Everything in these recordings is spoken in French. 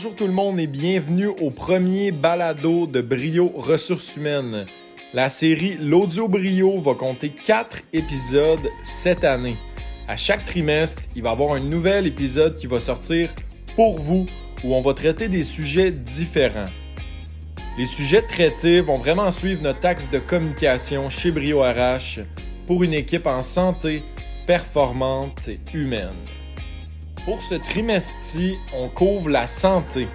Bonjour tout le monde et bienvenue au premier balado de Brio Ressources Humaines. La série L'Audio Brio va compter quatre épisodes cette année. À chaque trimestre, il va y avoir un nouvel épisode qui va sortir pour vous où on va traiter des sujets différents. Les sujets traités vont vraiment suivre notre axe de communication chez Brio RH pour une équipe en santé performante et humaine. Pour ce trimestre-ci, on couvre la santé.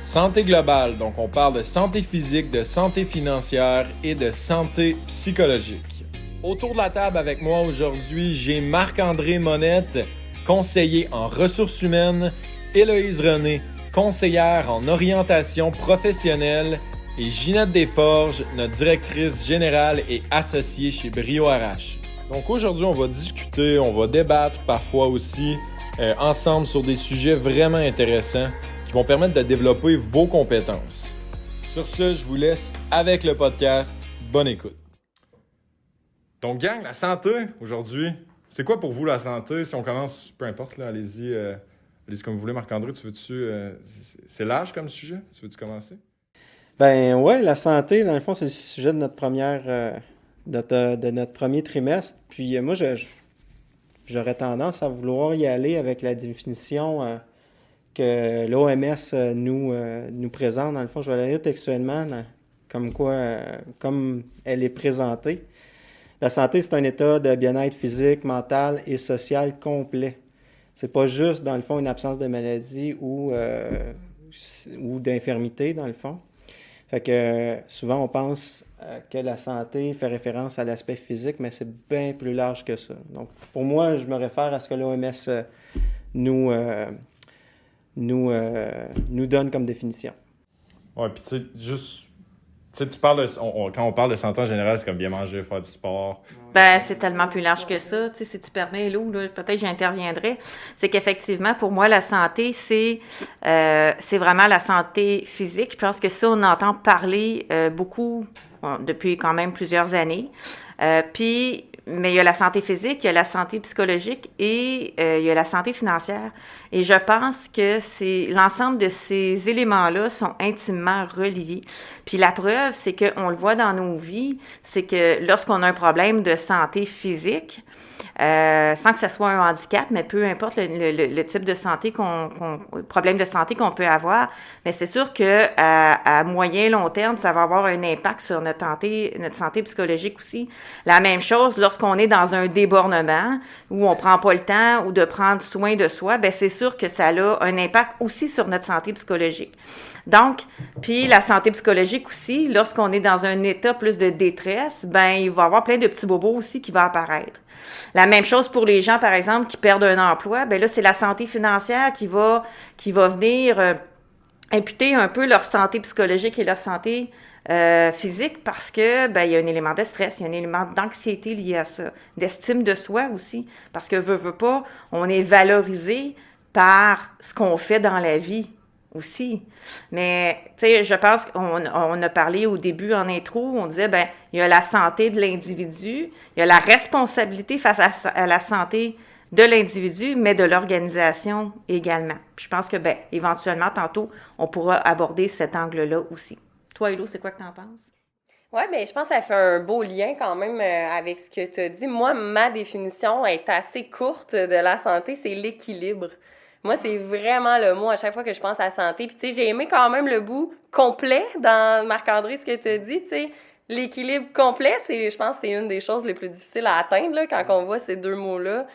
Santé globale, donc on parle de santé physique, de santé financière et de santé psychologique. Autour de la table avec moi aujourd'hui, j'ai Marc-André Monette, conseiller en ressources humaines, Héloïse René, conseillère en orientation professionnelle, et Ginette Desforges, notre directrice générale et associée chez Brio RH. Donc aujourd'hui, on va discuter, on va débattre parfois aussi euh, ensemble sur des sujets vraiment intéressants qui vont permettre de développer vos compétences. Sur ce, je vous laisse avec le podcast. Bonne écoute. Donc, gang, la santé aujourd'hui, c'est quoi pour vous la santé? Si on commence, peu importe, là, allez-y, euh, allez-y comme vous voulez. Marc-André, tu veux-tu. Euh, c'est large comme sujet? Tu veux-tu commencer? Ben ouais, la santé, dans le fond, c'est le sujet de notre première. de, de, notre premier trimestre. Puis moi, je j'aurais tendance à vouloir y aller avec la définition euh, que l'OMS euh, nous, euh, nous présente. Dans le fond, je vais la lire textuellement, comme quoi, comme elle est présentée. La santé, c'est un état de bien-être physique, mental et social complet. C'est pas juste, dans le fond, une absence de maladie ou, ou d'infirmité, dans le fond. Fait que souvent, on pense euh, que la santé fait référence à l'aspect physique, mais c'est bien plus large que ça. Donc, pour moi, je me réfère à ce que l'OMS euh, nous, euh, nous, nous donne comme définition. Oui, puis tu sais, juste tu tu parles quand on parle de santé en général, c'est comme bien manger, faire du sport. Ben, c'est tellement plus large que ça. Tu sais, si tu permets, Lou, peut-être j'interviendrai. C'est qu'effectivement, pour moi, la santé, c'est c'est vraiment la santé physique. Je pense que ça, on entend parler beaucoup depuis quand même plusieurs années. Euh, puis, mais il y a la santé physique, il y a la santé psychologique et euh, il y a la santé financière. Et je pense que c'est l'ensemble de ces éléments-là sont intimement reliés. Puis la preuve, c'est qu'on le voit dans nos vies, c'est que lorsqu'on a un problème de santé physique, euh, sans que ce soit un handicap, mais peu importe le, type de santé qu'on, problème de santé qu'on peut avoir, mais c'est sûr que à, moyen long terme, ça va avoir un impact sur notre santé, notre santé psychologique aussi. La même chose lorsqu'on est dans un débornement où on prend pas le temps ou de prendre soin de soi, ben c'est sûr que ça a un impact aussi sur notre santé psychologique. Donc, puis la santé psychologique aussi, lorsqu'on est dans un état plus de détresse, ben il va y avoir plein de petits bobos aussi qui vont apparaître. La même chose pour les gens, par exemple, qui perdent un emploi. Ben là, c'est la santé financière qui va, venir euh, imputer un peu leur santé psychologique et leur santé euh, physique parce que ben y a un élément de stress, il y a un élément d'anxiété lié à ça, d'estime de soi aussi, parce que veut veut pas, on est valorisé par ce qu'on fait dans la vie aussi. Mais, tu sais, je pense qu'on on a parlé au début en intro, on disait, ben, il y a la santé de l'individu, il y a la responsabilité face à, la santé de l'individu, mais de l'organisation également. je pense que, ben, éventuellement, tantôt, on pourra aborder cet angle-là aussi. Toi, Hello, c'est quoi que tu en penses? Oui, mais je pense que ça fait un beau lien quand même euh, avec ce que tu as dit. Moi, ma définition est assez courte de la santé, c'est l'équilibre. Moi, c'est vraiment le mot à chaque fois que je pense à la santé. Puis, tu sais, j'ai aimé quand même le bout complet dans Marc-André, ce que tu as dit, tu sais. L'équilibre complet, c'est, je pense, c'est une des choses les plus difficiles à atteindre, là, quand on voit ces deux mots-là.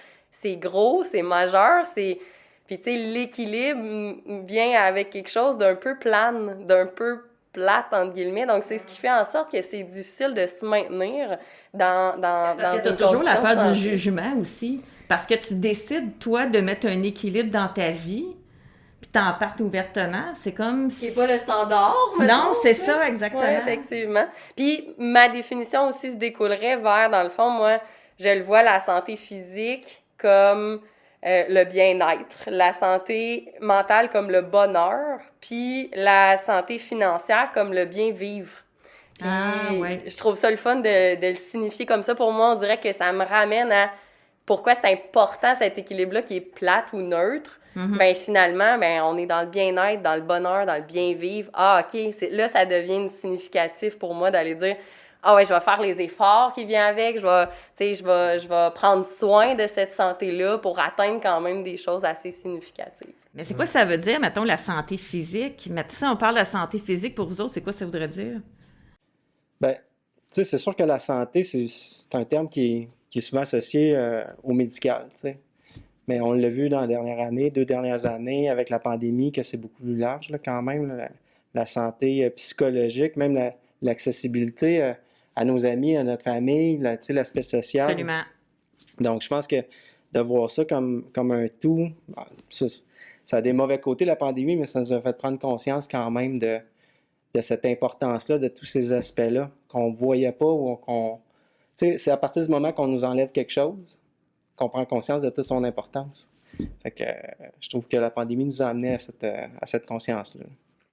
C'est gros, c'est majeur, c'est... Puis, tu sais, l'équilibre vient avec quelque chose d'un peu plane, d'un peu plate, entre guillemets. Donc, c'est ce qui fait en sorte que c'est difficile de se maintenir dans, dans, Parce dans que toujours la peur du jugement aussi. Parce que tu décides, toi, de mettre un équilibre dans ta vie, puis t'en parles ouvertement. C'est comme... C'est pas le standard. Non, c'est ça, exactement. effectivement. Puis ma définition aussi se découlerait vers, dans le fond, moi, je le vois, la santé physique comme euh, le bien-être, la santé mentale comme le bonheur, puis la santé financière comme le bien-vivre. ah, ouais. je trouve ça le fun de, de le signifier comme ça. Pour moi, on dirait que ça me ramène à pourquoi c'est important cet équilibre-là qui est plate ou neutre. Mhm. ben finalement, ben on est dans le bien-être, dans le bonheur, dans le bien-vivre. Ah, OK, là, ça devient significatif pour moi d'aller dire ah ouais, je vais faire les efforts qui viennent avec, je vais, tu sais, je vais, je vais prendre soin de cette santé-là pour atteindre quand même des choses assez significatives. Mais c'est quoi ça veut dire, mettons, la santé physique? Mais si on parle de la santé physique, pour vous autres, c'est quoi ça voudrait dire? Ben, tu sais, c'est sûr que la santé, c'est c'est un terme qui est, qui est souvent associé euh, au médical. Mais on l'a vu dans la dernière année, deux dernières années, avec la pandémie, que c'est beaucoup plus large, là, quand même, là, la, la santé euh, psychologique, même la- l'accessibilité euh, à nos amis, à notre famille, la- l'aspect social. Absolument. Donc, je pense que de voir ça comme, comme un tout, ah, ça, ça a des mauvais côtés, la pandémie, mais ça nous a fait prendre conscience quand même de, de cette importance-là, de tous ces aspects-là qu'on ne voyait pas ou qu'on. C'est à partir du moment qu'on nous enlève quelque chose qu'on prend conscience de toute son importance. Fait que euh, je trouve que la pandémie nous a amené à cette, euh, à cette conscience-là.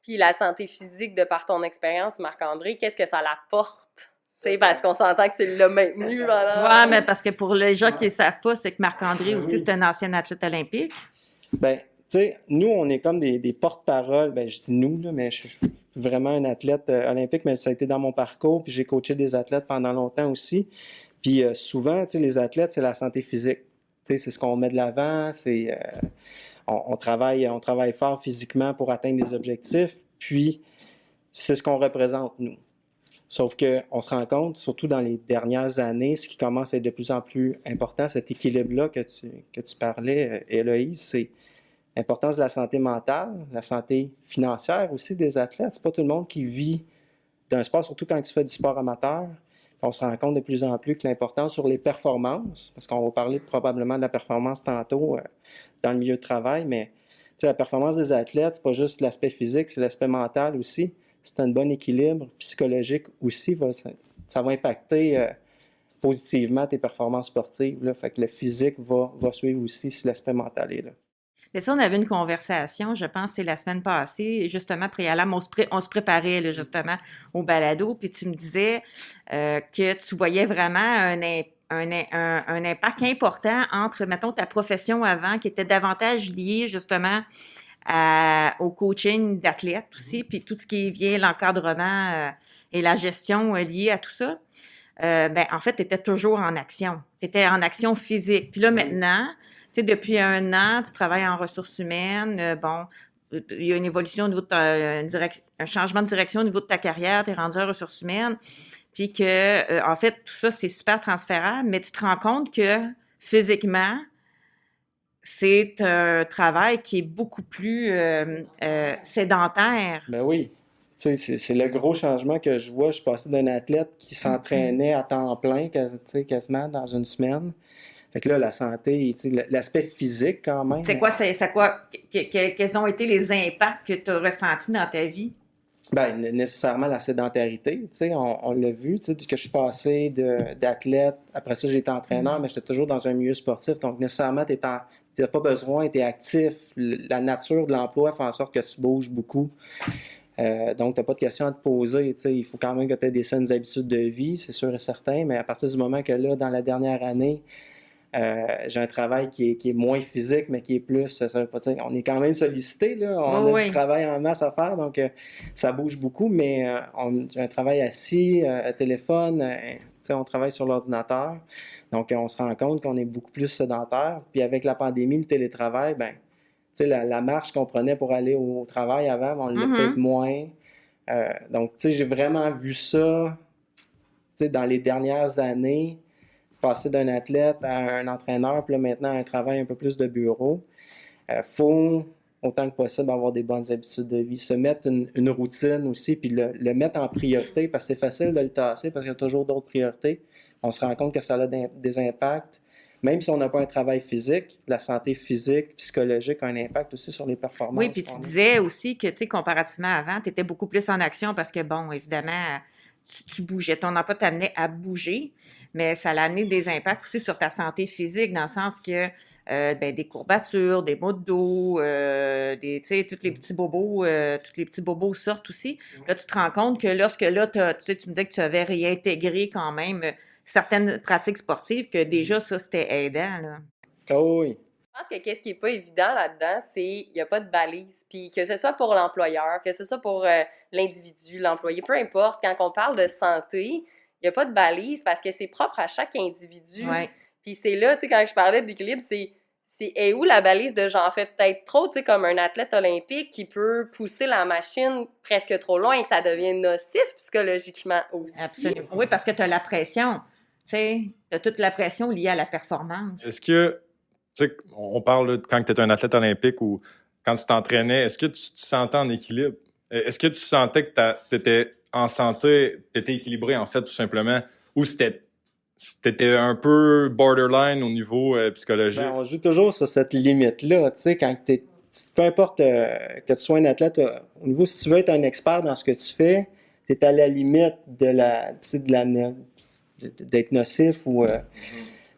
Puis la santé physique, de par ton expérience, Marc-André, qu'est-ce que ça l'apporte? Tu sais, parce qu'on s'entend que tu l'as maintenu pendant... Ouais, mais parce que pour les gens qui ne savent pas, c'est que Marc-André Ben aussi, oui. c'est un ancien athlète olympique. Ben, nous, on est comme des, porte-paroles. Ben, je dis nous, là, mais je suis vraiment un athlète euh, olympique, mais ça a été dans mon parcours. Puis j'ai coaché des athlètes pendant longtemps aussi. Puis euh, souvent, tu sais, les athlètes, c'est la santé physique. Tu sais, c'est ce qu'on met de l'avant. C'est, euh, on, travaille, on travaille fort physiquement pour atteindre des objectifs. Puis, c'est ce qu'on représente, nous. Sauf qu'on se rend compte, surtout dans les dernières années, ce qui commence à être de plus en plus important, cet équilibre-là que tu, que tu parlais, euh, Héloïse, c'est l'importance de la santé mentale, la santé financière aussi des athlètes. C'est pas tout le monde qui vit d'un sport, surtout quand tu fais du sport amateur. On se rend compte de plus en plus que l'importance sur les performances, parce qu'on va parler probablement de la performance tantôt euh, dans le milieu de travail, mais la performance des athlètes, c'est pas juste l'aspect physique, c'est l'aspect mental aussi. C'est un bon équilibre psychologique aussi, va- ça, va impacter euh, positivement tes performances sportives. Fait que le physique va suivre aussi si l'aspect mental est là. Mais ça, on avait une conversation, je pense, c'est la semaine passée, justement, préalable, on se, pré- on se préparait, là, justement, au balado, puis tu me disais euh, que tu voyais vraiment un, im- un, un- un impact important entre, mettons, ta profession avant, qui était davantage liée, justement, à- au coaching d'athlètes aussi, puis tout ce qui vient, l'encadrement euh, et la gestion euh, liée à tout ça. Euh, ben, en fait, tu étais toujours en action. Tu étais en action physique. Puis là, maintenant, sais, depuis un an, tu travailles en ressources humaines. euh, bon, euh, il y a une évolution au niveau de ta, une direc- un changement de direction au niveau de ta carrière, tu es rendu en ressources humaines. Puis que, euh, en fait, tout ça, c'est super transférable, mais tu te rends compte que physiquement, c'est un travail qui est beaucoup plus euh, euh, sédentaire. Ben oui. Tu sais, C'est le gros changement que je vois. Je suis passé d'un athlète qui s'entraînait à temps plein, quasiment dans une semaine. Fait que là, la santé, l'aspect physique quand même. C'est quoi, c'est quoi, que- que- quels ont été les impacts que tu as ressentis dans ta vie? Ben, né- nécessairement la sédentarité, tu sais, on, on l'a vu, tu sais, que je suis passé d'athlète, après ça j'ai été entraîneur, mais j'étais toujours dans un milieu sportif, donc nécessairement tu n'as pas besoin, tu es actif, la nature de l'emploi fait en sorte que tu bouges beaucoup, Euh, donc tu n'as pas de questions à te poser, tu sais, il faut quand même que tu aies des saines habitudes de vie, c'est sûr et certain, mais à partir du moment que là, dans la dernière année, euh, j'ai un travail qui est, qui est moins physique, mais qui est plus. Ça veut pas dire. On est quand même sollicité, là. On a oui. du travail en masse à faire, donc euh, ça bouge beaucoup, mais euh, on, j'ai un travail assis, euh, à téléphone, euh, on travaille sur l'ordinateur. Donc, euh, on se rend compte qu'on est beaucoup plus sédentaire. Puis avec la pandémie, le télétravail, ben, la, la marche qu'on prenait pour aller au travail avant, on l'a Mhm. peut-être moins. Euh, donc, j'ai vraiment vu ça, dans les dernières années passer d'un athlète à un entraîneur, puis là maintenant à un travail un peu plus de bureau. Il faut, autant que possible, avoir des bonnes habitudes de vie, se mettre une, une routine aussi, puis le, le mettre en priorité, parce que c'est facile de le tasser, parce qu'il y a toujours d'autres priorités. On se rend compte que ça a des impacts. Même si on n'a pas un travail physique, la santé physique, psychologique a un impact aussi sur les performances. Oui, puis tu disais aussi que, tu sais, comparativement à avant, tu étais beaucoup plus en action parce que, bon, évidemment, tu, tu bougeais. Ton emploi t'amenait à bouger, mais ça a amené des impacts aussi sur ta santé physique, dans le sens que, euh, ben, des courbatures, des maux de dos, euh, des, tu sais, tous les petits bobos, euh, tous les petits bobos sortent aussi. Là, tu te rends compte que lorsque là, t'as- tu sais, tu me disais que tu avais réintégré quand même certaines pratiques sportives, que déjà, ça, c'était aidant, là. Ah oui. Je pense que qu'est-ce qui est pas évident là-dedans, c'est il n'y a pas de balise. Puis que ce soit pour l'employeur, que ce soit pour euh, l'individu, l'employé, peu importe, quand on parle de santé, n'y a pas de balise parce que c'est propre à chaque individu. Ouais. Puis c'est là, tu sais, quand je parlais d'équilibre, c'est c'est est où la balise de j'en fais peut-être trop, tu sais, comme un athlète olympique qui peut pousser la machine presque trop loin et que ça devient nocif psychologiquement aussi. Absolument. Oui, parce que tu as la pression. Tu sais, tu as toute la pression liée à la performance. Est-ce que, tu sais, on parle de quand tu étais un athlète olympique ou quand tu t'entraînais, est-ce que tu te sentais en équilibre? Est-ce que tu sentais que tu étais en santé, tu étais équilibré, en fait, tout simplement? Ou c'était c'était un peu borderline au niveau euh, psychologique? Ben, on joue toujours sur cette limite-là, tu sais, quand t'es, peu importe euh, que tu sois un athlète, euh, au niveau, si tu veux être un expert dans ce que tu fais, tu es à la limite de la, de la, d'être nocif ou,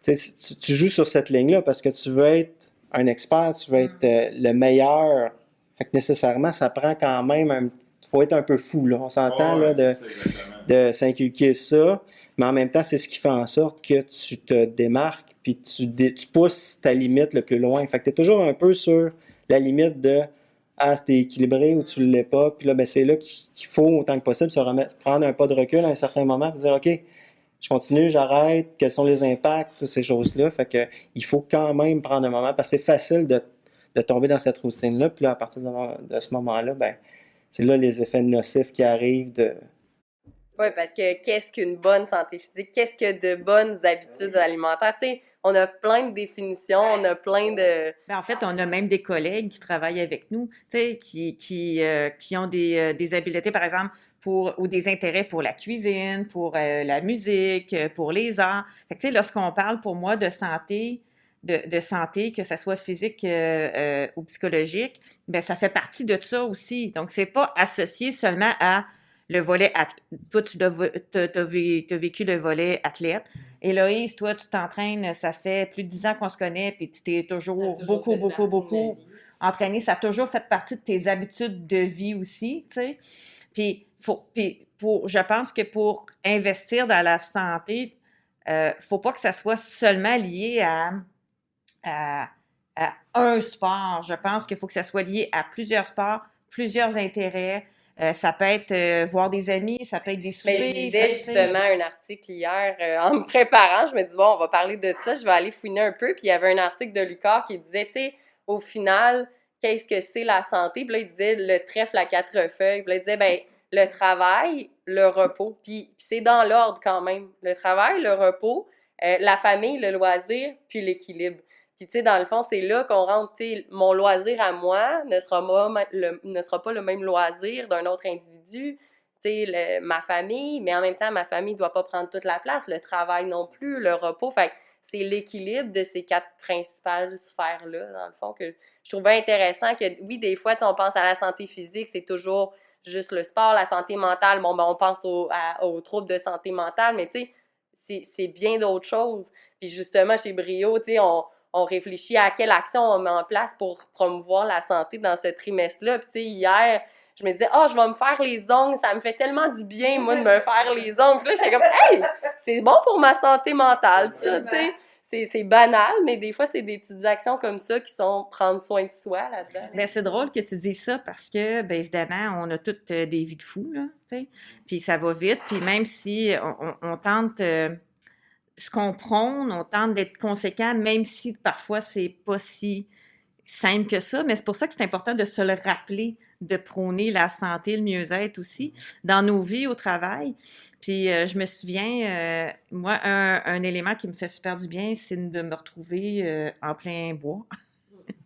tu, sais, tu joues sur cette ligne-là parce que tu veux être un expert, tu veux être le meilleur. Fait que nécessairement, ça prend quand même un, faut être un peu fou, là. On s'entend, Oh, ouais, là, de, s'inculquer ça, mais en même temps, c'est ce qui fait en sorte que tu te démarques, puis tu, dé- tu pousses ta limite le plus loin. Fait que tu es toujours un peu sur la limite de Ah, t'es équilibré ou tu ne l'es pas. Puis là, ben, c'est là qu'il faut, autant que possible, se remettre, prendre un pas de recul à un certain moment, puis dire OK, je continue, j'arrête, quels sont les impacts, toutes ces choses-là. Fait que il faut quand même prendre un moment, parce que c'est facile de, de tomber dans cette routine-là. Puis là, à partir de, de ce moment-là, ben, c'est là les effets nocifs qui arrivent de, Oui, parce que qu'est-ce qu'une bonne santé physique? Qu'est-ce que de bonnes habitudes alimentaires? Tu sais, on a plein de définitions, on a plein de... Ben, en fait, on a même des collègues qui travaillent avec nous, tu sais, qui, qui, euh, qui ont des, euh, des habiletés, par exemple, pour, ou des intérêts pour la cuisine, pour euh, la musique, pour les arts. Fait que, tu sais, lorsqu'on parle pour moi de santé, de, de santé, que ça soit physique euh, euh, ou psychologique, ben ça fait partie de ça aussi. Donc, c'est pas associé seulement à le volet athlète. Toi, tu as, vécu le volet athlète. Héloïse, toi, tu t'entraînes, ça fait plus de dix ans qu'on se connaît, puis tu t'es toujours, beaucoup, beaucoup, beaucoup entraîné. Ça a toujours fait partie de tes habitudes de vie aussi, tu sais. Puis, faut, puis pour, je pense que pour investir dans la santé, euh, faut pas que ça soit seulement lié à, à, à un sport. Je pense qu'il faut que ça soit lié à plusieurs sports, plusieurs intérêts. Euh, ça peut être euh, voir des amis, ça peut être des soupers. Mais je lisais justement un article hier euh, en me préparant. Je me dis, bon, on va parler de ça, je vais aller fouiner un peu. Puis il y avait un article de Lucas qui disait, tu sais, au final, qu'est-ce que c'est la santé? Puis là, il disait le trèfle à quatre feuilles. Puis là, il disait, ben, le travail, le repos. Puis c'est dans l'ordre quand même. Le travail, le repos, la famille, le loisir, puis l'équilibre. Puis, tu sais, dans le fond, c'est là qu'on rentre, tu mon loisir à moi ne sera, pas le, ne sera pas le même loisir d'un autre individu, tu sais, ma famille, mais en même temps, ma famille ne doit pas prendre toute la place, le travail non plus, le repos. Fait c'est l'équilibre de ces quatre principales sphères-là, dans le fond, que je trouvais intéressant que, oui, des fois, on pense à la santé physique, c'est toujours juste le sport, la santé mentale, bon, ben, on pense aux troubles de santé mentale, mais tu sais, c'est bien d'autres choses. Puis justement, chez Brio, tu sais, on, on réfléchit à quelle action on met en place pour promouvoir la santé dans ce trimestre-là. Puis tu sais, hier, je me disais, oh, je vais me faire les ongles, ça me fait tellement du bien, moi, de me faire les ongles. Puis là, j'étais comme, hey, c'est bon pour ma santé mentale, ça, tu sais. C'est- banal, mais des fois, c'est des petites actions comme ça qui sont prendre soin de soi là-dedans. Ben, c'est drôle que tu dises ça parce que, ben, évidemment, on a toutes euh, des vies de fous, là, tu sais. Puis ça va vite. Puis même si on tente euh, ce qu'on prône, on tente d'être conséquent, même si parfois c'est pas si simple que ça. Mais c'est pour ça que c'est important de se le rappeler, de prôner la santé, le mieux-être aussi dans nos vies au travail. Puis euh, je me souviens, euh, moi, un, un élément qui me fait super du bien, c'est de me retrouver euh, en plein bois.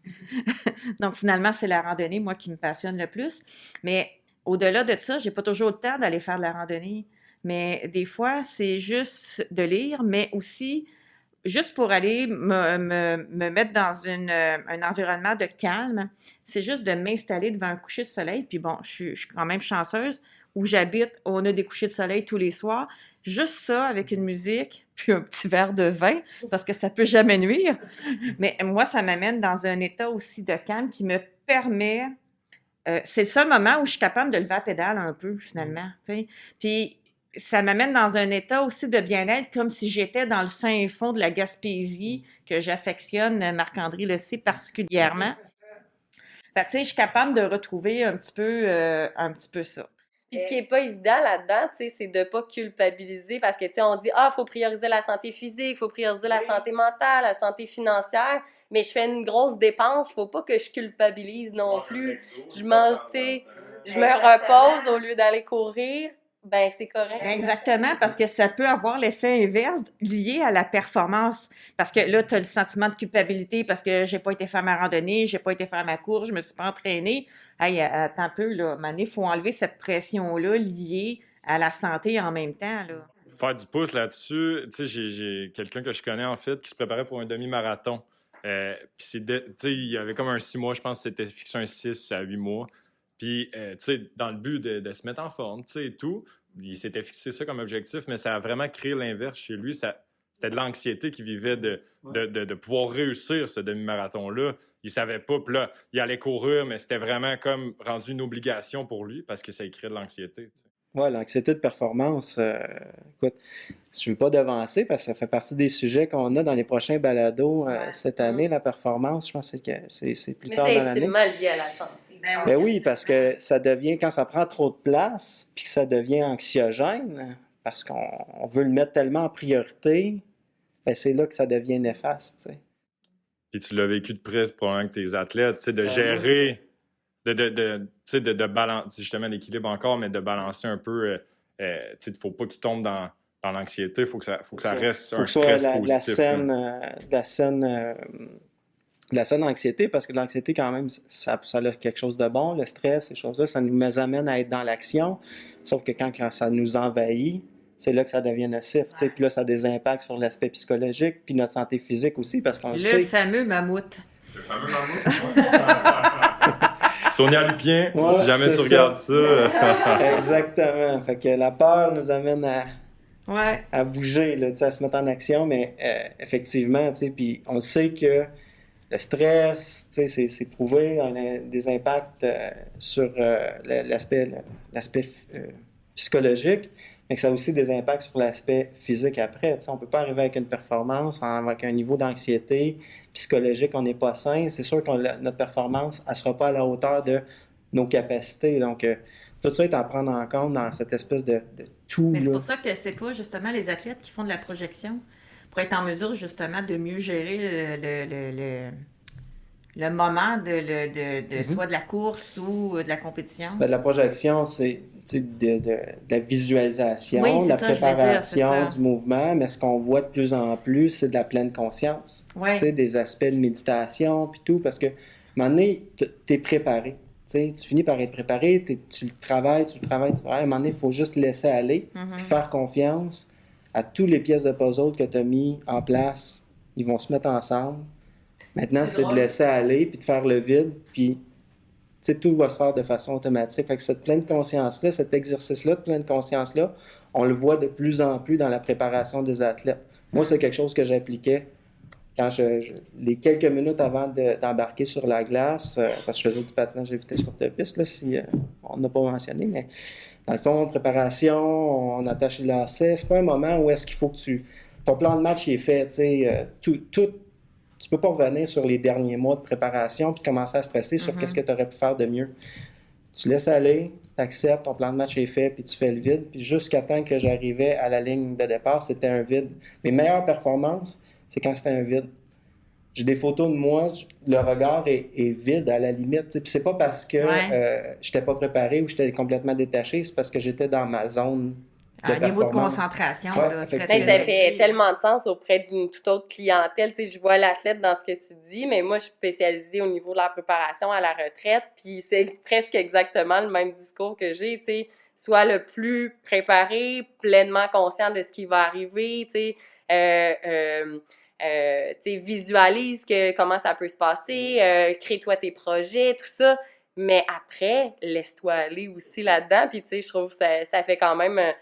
Donc, finalement, c'est la randonnée, moi, qui me passionne le plus. Mais au-delà de ça, j'ai pas toujours le temps d'aller faire de la randonnée. Mais des fois, c'est juste de lire, mais aussi juste pour aller me, me, me mettre dans euh, un environnement de calme. C'est juste de m'installer devant un coucher de soleil. Puis bon, je suis, quand même chanceuse. Où j'habite, on a des couchers de soleil tous les soirs. Juste ça, avec une musique, puis un petit verre de vin, parce que ça peut jamais nuire. Mais moi, ça m'amène dans un état aussi de calme qui me permet. euh, c'est le seul moment où je suis capable de lever la pédale un peu, finalement. Puis ça m'amène dans un état aussi de bien-être, comme si j'étais dans le fin fond de la Gaspésie, que j'affectionne, Marc-André le sait particulièrement. Fait tu sais, je suis capable de retrouver un petit peu, euh, un petit peu ça. Puis ce qui est pas évident là-dedans, tu sais, c'est de pas culpabiliser parce que, tu sais, on dit, ah, faut prioriser la santé physique, faut prioriser la santé mentale, la santé financière, mais je fais une grosse dépense, faut pas que je culpabilise non plus. Je mange, tu sais, je me repose au lieu d'aller courir ben c'est correct. Exactement, parce que ça peut avoir l'effet inverse lié à la performance. Parce que là, tu as le sentiment de culpabilité parce que j'ai pas été faire ma randonnée, j'ai pas été faire ma course, je me suis pas entraînée. Hey, attends un peu, là, il faut enlever cette pression-là liée à la santé en même temps, là. Faire du pouce là-dessus, tu sais, j'ai quelqu'un que je connais, en fait, qui se préparait pour un demi-marathon. Euh, puis, tu sais, il y avait comme un six mois, je pense que c'était fixé un six à huit mois. Puis, euh, tu sais, dans le but de, se mettre en forme, tu sais, et tout, il s'était fixé ça comme objectif, mais ça a vraiment créé l'inverse chez lui. c'était de l'anxiété qui vivait de, de, pouvoir réussir ce demi-marathon-là. Il savait pas, puis là, il allait courir, mais c'était vraiment comme rendu une obligation pour lui parce que ça créé de l'anxiété. Oui, l'anxiété de performance, euh, écoute, je ne veux pas devancer parce que ça fait partie des sujets qu'on a dans les prochains balados euh, cette année, la performance. Je pense que c'est plus tard dans l'année. C'est lié à la santé. Ben, ben oui, parce que ça devient, quand ça prend trop de place, puis que ça devient anxiogène, parce qu'on veut le mettre tellement en priorité, ben c'est là que ça devient néfaste. Puis tu l'as vécu de près, probablement que tes athlètes, de ben gérer, de, de, de, de, de balancer, justement l'équilibre encore, mais de balancer un peu. Euh, euh, il ne faut pas qu'ils tombent dans, dans l'anxiété, il faut que ça, faut que ça reste un stress la, positif. La scène, euh, la scène la seule anxiété, parce que l'anxiété, quand même, ça, ça, a quelque chose de bon, le stress, ces choses-là, ça nous amène à être dans l'action. Sauf que quand, ça nous envahit, c'est là que ça devient nocif. Puis là, ça a des impacts sur l'aspect psychologique, puis notre santé physique aussi, parce qu'on le sait... Le fameux mammouth. Le fameux mammouth, Sonia Lupien, si jamais tu regardes ça. Exactement. Fait que la peur nous amène à, ouais. à bouger, là, à se mettre en action, mais euh, effectivement, puis on sait que le stress, c'est prouvé, on a des impacts euh, sur euh, l'aspect euh, psychologique, mais ça a aussi des impacts sur l'aspect physique après. on ne peut pas arriver avec une performance avec un niveau d'anxiété psychologique, on n'est pas sain. C'est sûr que notre performance ne sera pas à la hauteur de nos capacités. Donc, tout ça est à prendre en compte dans cette espèce de, tout. c'est pour ça que c'est pas justement les athlètes qui font de la projection pour être en mesure justement de mieux gérer le, le, moment de, de, mhm. soit de la course ou de la compétition? Ben, la projection, c'est de, de, la visualisation, la préparation du mouvement, mais ce qu'on voit de plus en plus, c'est de la pleine conscience. Des aspects de méditation, puis tout, parce que à un moment donné, tu es préparé. tu finis par être préparé, tu le travailles, tu le travailles, tu À un moment donné, il faut juste laisser aller, mhm. faire confiance, à toutes les pièces de puzzle que tu as mis en place, ils vont se mettre ensemble. Maintenant, c'est de laisser aller, puis de faire le vide, puis tout va se faire de façon automatique. Fait que cette pleine conscience-là, cet exercice-là de pleine conscience-là, on le voit de plus en plus dans la préparation des athlètes. Moi, c'est quelque chose que j'appliquais quand je, les quelques minutes avant d'embarquer sur la glace, euh, parce que je faisais du patinage de vitesse sur de piste, là, si euh, on n'a pas mentionné, mais dans le fond, préparation, on attache le lacet. C'est pas un moment où est-ce qu'il faut que tu. Ton plan de match est fait, tu sais. Euh, tout, tout, tu peux pas revenir sur les derniers mois de préparation puis commencer à stresser sur qu'est-ce que tu aurais pu faire de mieux. Tu laisses aller, tu acceptes, ton plan de match est fait, puis tu fais le vide. Puis jusqu'à temps que j'arrivais à la ligne de départ, c'était un vide. Mes meilleures performances, c'est quand c'était un vide. J'ai des photos de moi, le regard est, vide à la limite. Puis c'est pas parce que euh, je n'étais pas préparé ou j'étais complètement détaché, c'est parce que j'étais dans ma zone de un niveau de concentration. ça fait tellement de sens auprès d'une toute autre clientèle. je vois l'athlète dans ce que tu dis, mais moi, je suis spécialisée au niveau de la préparation à la retraite, puis c'est presque exactement le même discours que j'ai. Tu sois le plus préparé, pleinement conscient de ce qui va arriver. Tu euh, euh, euh, visualise que, comment ça peut se passer, euh, crée-toi tes projets, tout ça. Mais après, laisse-toi aller aussi là-dedans. Puis, tu sais, je trouve que ça, ça fait quand même. Euh,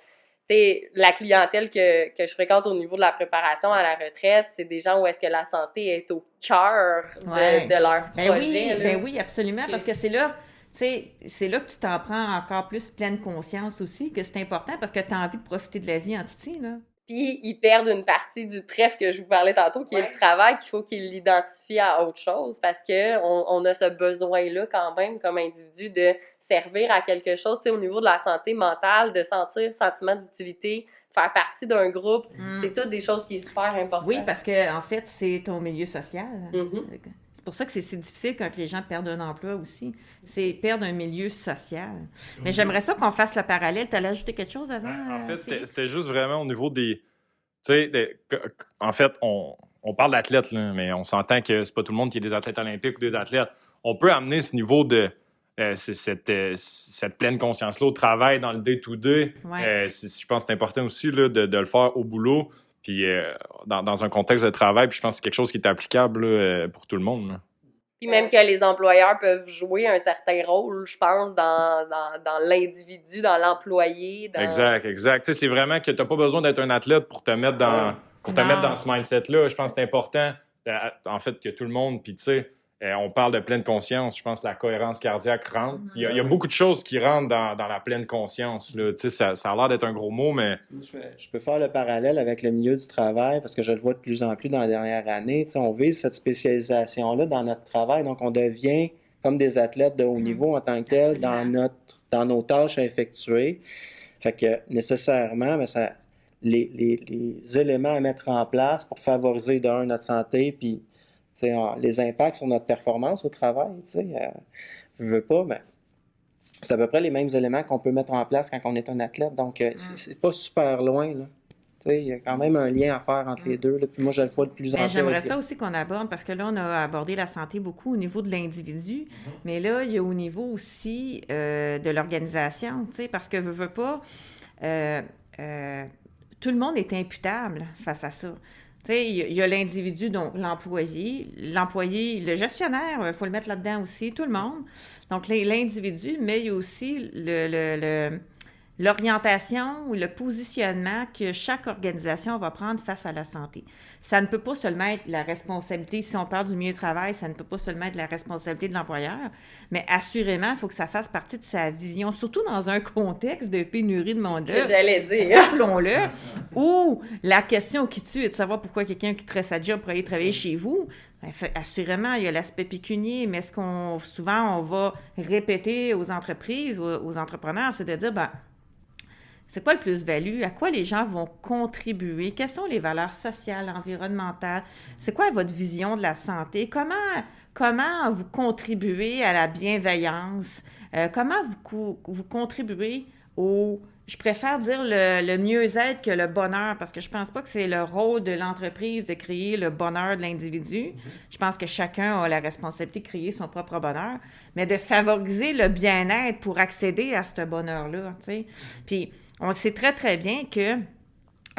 tu sais, la clientèle que, que, je fréquente au niveau de la préparation à la retraite, c'est des gens où est-ce que la santé est au cœur de, leur ben projet. Oui, ben oui, absolument. Parce que c'est là c'est là que tu t'en prends encore plus pleine conscience aussi, que c'est important parce que tu as envie de profiter de la vie en Titi, là. Puis ils perdent une partie du trèfle que je vous parlais tantôt, qui est le travail, qu'il faut qu'ils l'identifient à autre chose parce que on, a ce besoin-là quand même comme individu de servir à quelque chose, tu sais, au niveau de la santé mentale, de sentir sentiment d'utilité, faire partie d'un groupe, mm. c'est toutes des choses qui sont super importantes. Oui, parce que en fait, c'est ton milieu social. Mm-hmm. C'est pour ça que c'est si difficile quand les gens perdent un emploi aussi. C'est perdre un milieu social. Mais j'aimerais ça qu'on fasse le parallèle. Tu allais ajouter quelque chose avant? Ben, en fait, c'était juste vraiment au niveau des. Tu sais, en fait, on, on parle d'athlètes, mais on s'entend que c'est pas tout le monde qui est des athlètes olympiques ou des athlètes. On peut amener ce niveau de. Euh, cette, euh, cette, pleine conscience-là au travail, dans le day-to-day. Euh, je pense que c'est important aussi là, de, de, le faire au boulot. Puis euh, dans, un contexte de travail, puis je pense que c'est quelque chose qui est applicable euh, pour tout le monde. Puis même que les employeurs peuvent jouer un certain rôle, je pense, dans, dans, l'individu, dans l'employé. Exact, exact. c'est vraiment que tu n'as pas besoin d'être un athlète pour te mettre dans, pour te mettre dans ce mindset-là. Je pense que c'est important, en fait, que tout le monde, puis tu sais, euh, on parle de pleine conscience. Je pense que la cohérence cardiaque rentre. Il y a, beaucoup de choses qui rentrent dans, la pleine conscience. Là. Ça, ça a l'air d'être un gros mot, mais. Je, peux faire le parallèle avec le milieu du travail parce que je le vois de plus en plus dans la dernière année. on vise cette spécialisation-là dans notre travail. Donc, on devient comme des athlètes de haut mm-hmm. niveau en tant que tel dans, notre, dans nos tâches à effectuer. Fait que nécessairement, mais ben, ça, les, les, les éléments à mettre en place pour favoriser d'un notre santé puis les impacts sur notre performance au travail, tu sais, euh, je veux pas, mais c'est à peu près les mêmes éléments qu'on peut mettre en place quand on est un athlète. Donc, euh, mm. c'est pas super loin. Là. Il y a quand même un lien à faire entre les mm. deux. Puis moi, je le vois de plus en plus. J'aimerais ça aussi qu'on aborde, parce que là, on a abordé la santé beaucoup au niveau de l'individu, mm-hmm. mais là, il y a au niveau aussi euh, de l'organisation, parce que, veux, veux pas, tout le monde est imputable face à ça il y a l'individu, donc l'employé, l'employé, le gestionnaire, il faut le mettre là-dedans aussi, tout le monde. Donc l'individu, mais il y a aussi le, l'orientation ou le positionnement que chaque organisation va prendre face à la santé. Ça ne peut pas seulement être la responsabilité, si on parle du milieu de travail, ça ne peut pas seulement être la responsabilité de l'employeur, mais assurément, il faut que ça fasse partie de sa vision, surtout dans un contexte de pénurie de monde d'œuvre. j'allais dire. Rappelons-le. où la question qui tue est de savoir pourquoi quelqu'un quitterait sa job pour aller travailler chez vous. Ben, assurément, il y a l'aspect pécunier, mais ce qu'on souvent on va répéter aux entreprises, aux, aux entrepreneurs, c'est de dire, ben, c'est quoi le plus-value? À quoi les gens vont contribuer? Quelles sont les valeurs sociales, environnementales? C'est quoi votre vision de la santé? Comment, comment vous contribuez à la bienveillance? Euh, comment vous, vous contribuez au... Je préfère dire le, mieux-être que le bonheur parce que je pense pas que c'est le rôle de l'entreprise de créer le bonheur de l'individu. Je pense que chacun a la responsabilité de créer son propre bonheur, mais de favoriser le bien-être pour accéder à ce bonheur-là, sais. Puis on sait très, très bien que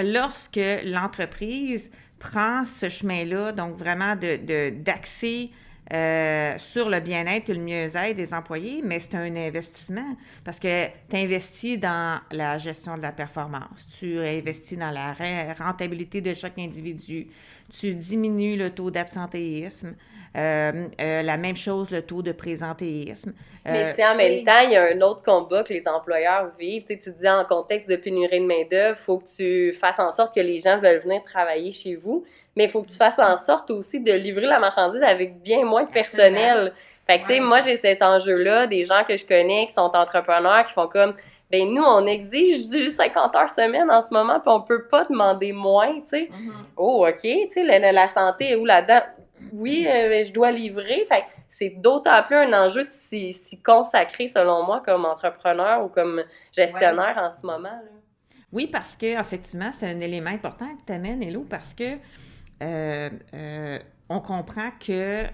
lorsque l'entreprise prend ce chemin-là, donc vraiment d'accès de, euh, sur le bien-être et le mieux-être des employés, mais c'est un investissement parce que tu investis dans la gestion de la performance, tu investis dans la rentabilité de chaque individu, tu diminues le taux d'absentéisme, la même chose, le taux de présentéisme. Mais euh, en même temps, il y a un autre combat que les employeurs vivent. tu disais en contexte de pénurie de main-d'œuvre, il faut que tu fasses en sorte que les gens veulent venir travailler chez vous, mais il faut que tu fasses en sorte aussi de livrer la marchandise avec bien moins de personnel. Fait que, tu sais, moi, j'ai cet enjeu-là, des gens que je connais qui sont entrepreneurs, qui font comme, ben nous, on exige du 50 heures semaine en ce moment, puis on peut pas demander moins, tu sais. Mm-hmm. Oh, OK, tu sais, la, la, santé est où là-dedans? Oui, euh, je dois livrer. Fait c'est d'autant plus un enjeu de s'y consacrer, selon moi, comme entrepreneur ou comme gestionnaire en ce moment. Oui, parce que effectivement, c'est un élément important que tu amènes, Hello, parce que euh, euh, on comprend que,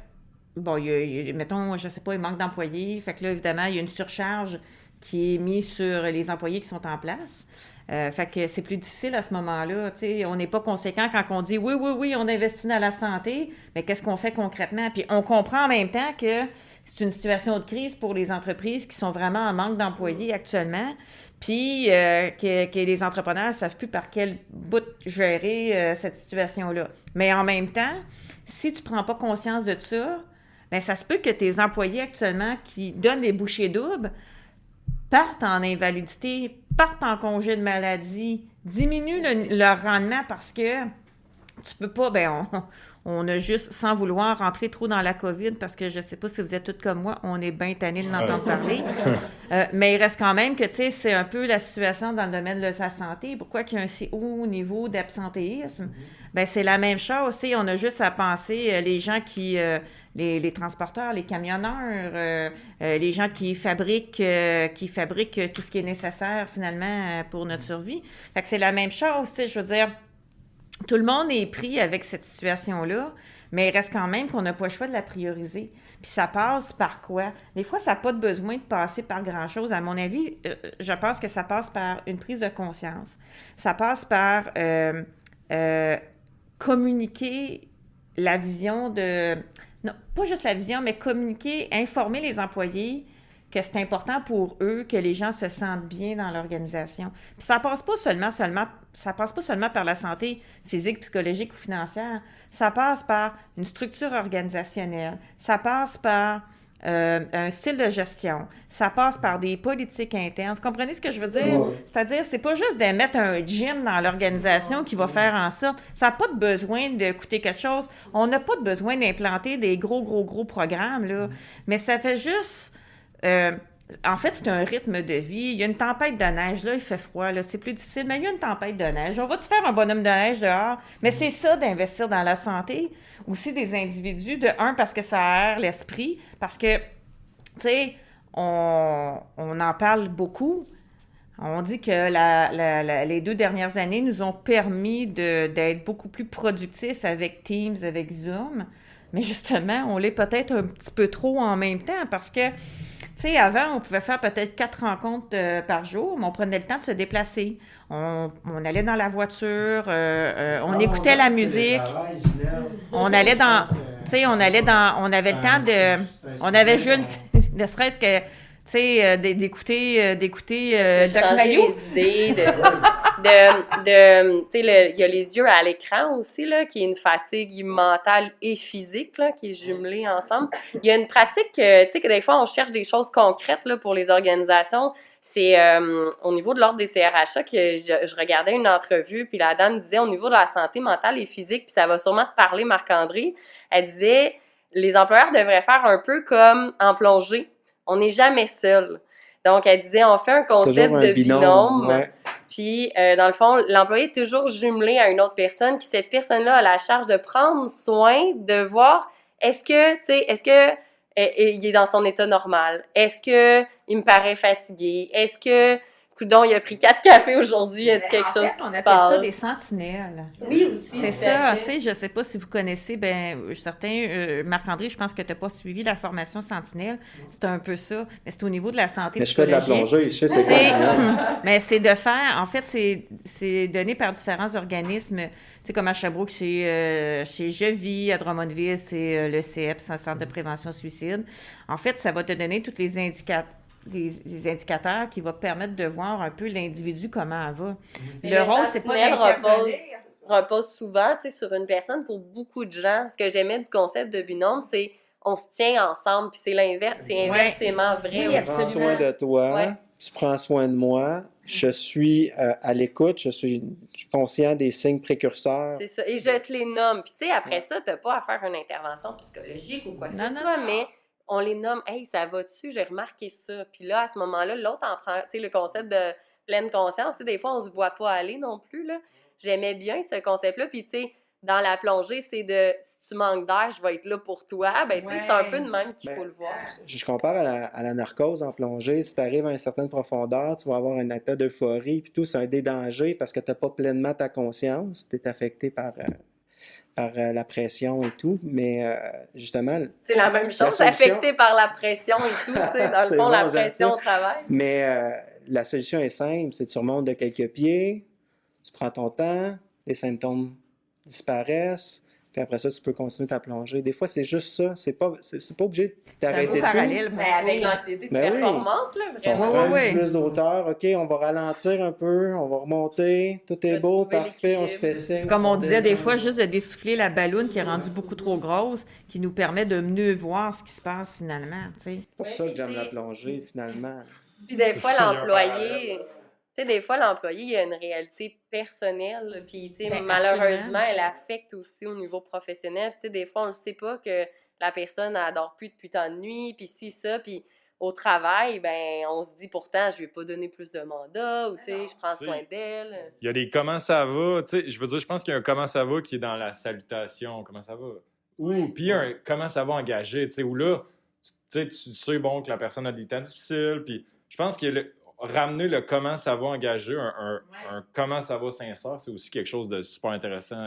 bon, il y a, mettons, je sais pas, il manque d'employés. Fait que là, évidemment, il y a une surcharge qui est mise sur les employés qui sont en place. Euh, fait que c'est plus difficile à ce moment-là. On n'est pas conséquent quand on dit oui, oui, oui, on investit dans la santé, mais qu'est-ce qu'on fait concrètement? Puis on comprend en même temps que c'est une situation de crise pour les entreprises qui sont vraiment en manque d'employés actuellement, puis euh, que, les entrepreneurs ne savent plus par quel bout gérer euh, cette situation-là. Mais en même temps, si tu ne prends pas conscience de ça, bien, ça se peut que tes employés actuellement qui donnent des bouchées doubles partent en invalidité, partent en congé de maladie, diminuent leur rendement parce que tu peux pas, ben on, on a juste, sans vouloir rentrer trop dans la COVID, parce que je ne sais pas si vous êtes toutes comme moi, on est bien tanné de l'entendre parler. Euh, mais il reste quand même que, tu sais, c'est un peu la situation dans le domaine de sa santé. Pourquoi qu'il y a un si haut niveau d'absentéisme? Ben c'est la même chose. aussi. on a juste à penser euh, les gens qui, euh, les, transporteurs, les camionneurs, les gens qui fabriquent, qui fabriquent tout ce qui est nécessaire finalement pour notre survie. Fait que c'est la même chose. Tu sais, je veux dire tout le monde est pris avec cette situation-là, mais il reste quand même qu'on n'a pas le choix de la prioriser. Puis ça passe par quoi? Des fois, ça n'a pas de besoin de passer par grand-chose. À mon avis, euh, je pense que ça passe par une prise de conscience. Ça passe par euh, euh, communiquer la vision de... Non, pas juste la vision, mais communiquer, informer les employés que c'est important pour eux que les gens se sentent bien dans l'organisation. Puis ça passe pas seulement, seulement, ça passe pas seulement par la santé physique, psychologique ou financière. Ça passe par une structure organisationnelle. Ça passe par euh, un style de gestion. Ça passe par des politiques internes. Vous comprenez ce que je veux dire? C'est-à-dire, c'est pas juste de mettre un gym dans l'organisation qui va faire en sorte. Ça n'a pas de besoin de coûter quelque chose. On n'a pas de besoin d'implanter des gros, gros, gros programmes, là. Mais ça fait juste euh, en fait, c'est un rythme de vie. Il y a une tempête de neige, là, il fait froid, là, c'est plus difficile, mais il y a une tempête de neige. On va-tu faire un bonhomme de neige dehors? Mais c'est ça d'investir dans la santé, aussi des individus. De un, parce que ça aère l'esprit, parce que, tu sais, on, en parle beaucoup. On dit que les deux dernières années nous ont permis d'être beaucoup plus productifs avec Teams, avec Zoom. Mais justement, on l'est peut-être un petit peu trop en même temps parce que tu sais, avant, on pouvait faire peut-être quatre rencontres euh, par jour, mais on prenait le temps de se déplacer. On, allait dans la voiture, euh, euh, on ah, écoutait la musique. on allait dans, tu sais, on allait dans, on avait le temps de, on avait juste, ne serait-ce que tu sais, euh, d'écouter, euh, d'écouter euh, de changer les idées, de, de, tu sais, il y a les yeux à l'écran aussi, là, qui est une fatigue mentale et physique, là, qui est jumelée ensemble. Il y a une pratique, tu sais, que des fois, on cherche des choses concrètes, là, pour les organisations. C'est au niveau de l'ordre des CRHA que je, regardais une entrevue, puis la dame disait au niveau de la santé mentale et physique, puis ça va sûrement te parler, Marc-André, elle disait, les employeurs devraient faire un peu comme en plongée on n'est jamais seul. Donc, elle disait, on fait un concept de binôme. Puis, euh, dans le fond, l'employé est toujours jumelé à une autre personne, qui cette personne-là a la charge de prendre soin, de voir est-ce que, tu sais, est-ce que il est dans son état normal? Est-ce que il me paraît fatigué? Est-ce que Coudon, il a pris quatre cafés aujourd'hui, y a quelque chose fait, on appelle ça des sentinelles. Oui, aussi. C'est ça, tu sais, je sais pas si vous connaissez, ben, certains, euh, Marc-André, je pense que tu n'as pas suivi la formation sentinelle. C'est un peu ça, mais c'est au niveau de la santé Mais je fais de la plongée, je sais c'est quoi. mais c'est de faire, en fait, c'est donné par différents organismes, tu sais, comme à Sherbrooke, chez, euh, chez Je vis, à Drummondville, c'est euh, le CEPS, un centre de prévention suicide. En fait, ça va te donner tous les indicateurs des, indicateurs qui vont permettre de voir un peu l'individu comment elle va. le rôle, c'est pas repose, repose souvent sur une personne pour beaucoup de gens. Ce que j'aimais du concept de binôme, c'est on se tient ensemble, puis c'est l'inverse, c'est inversement vrai. Oui, prends soin de toi, tu prends soin de moi, je suis euh, à l'écoute, je suis conscient des signes précurseurs. C'est ça, et je te les nomme. Puis tu sais, après ça, tu n'as pas à faire une intervention psychologique ou quoi que ce soit, mais on les nomme, hey, ça va-tu, j'ai remarqué ça. Puis là, à ce moment-là, l'autre en prend, tu sais, le concept de pleine conscience, tu sais, des fois, on se voit pas aller non plus, là. J'aimais bien ce concept-là. Puis, tu sais, dans la plongée, c'est de si tu manques d'air, je vais être là pour toi. Ben, tu sais, c'est un peu de même qu'il ben, faut le voir. Je compare à la, à la narcose en plongée. Si tu arrives à une certaine profondeur, tu vas avoir un état d'euphorie, puis tout, c'est un dédanger parce que tu n'as pas pleinement ta conscience. Tu es affecté par. Par euh, la pression et tout, mais euh, justement... C'est la même chose, affecté par la pression et tout, dans le fond, la pression au travail. Mais euh, la solution est simple, c'est tu remontes de quelques pieds, tu prends ton temps, les symptômes disparaissent, puis après ça, tu peux continuer ta plongée. Des fois, c'est juste ça. C'est pas, c'est, pas obligé beau tout. parallèle, Mais avec l'anxiété de Ben oui. performance, là, Si on. Ouais, prend ouais. plus d'auteur, OK, on va ralentir un peu, on va remonter, tout est beau, parfait, on se fait signe. C'est comme on disait des fois, juste de dessouffler la balloune qui est rendue beaucoup trop grosse, qui nous permet de mieux voir ce qui se passe finalement, tu sais. C'est pour Ouais, ça que j'aime la plongée, finalement. Puis des fois, l'employé, tu sais, des fois, l'employé, il y a une réalité personnelle, puis, tu sais, Ben, malheureusement, absolument. elle affecte aussi au niveau professionnel. Puis, tu sais, des fois, on ne sait pas que la personne, elle dort plus depuis tant de nuit, puis ci, ça, puis au travail, ben, on se dit pourtant, je vais pas donner plus de mandats, ou, tu sais, je prends soin d'elle. Il y a des comment ça va, tu sais, je veux dire, je pense qu'il y a un comment ça va qui est dans la salutation, comment ça va. Ou, puis il y a un comment ça va engagé, tu sais, où là, tu sais, tu sais, bon, que la personne a des temps difficiles, puis je pense que le- ramener le comment ça va engagé, un, un- un comment ça va sincère, c'est aussi quelque chose de super intéressant.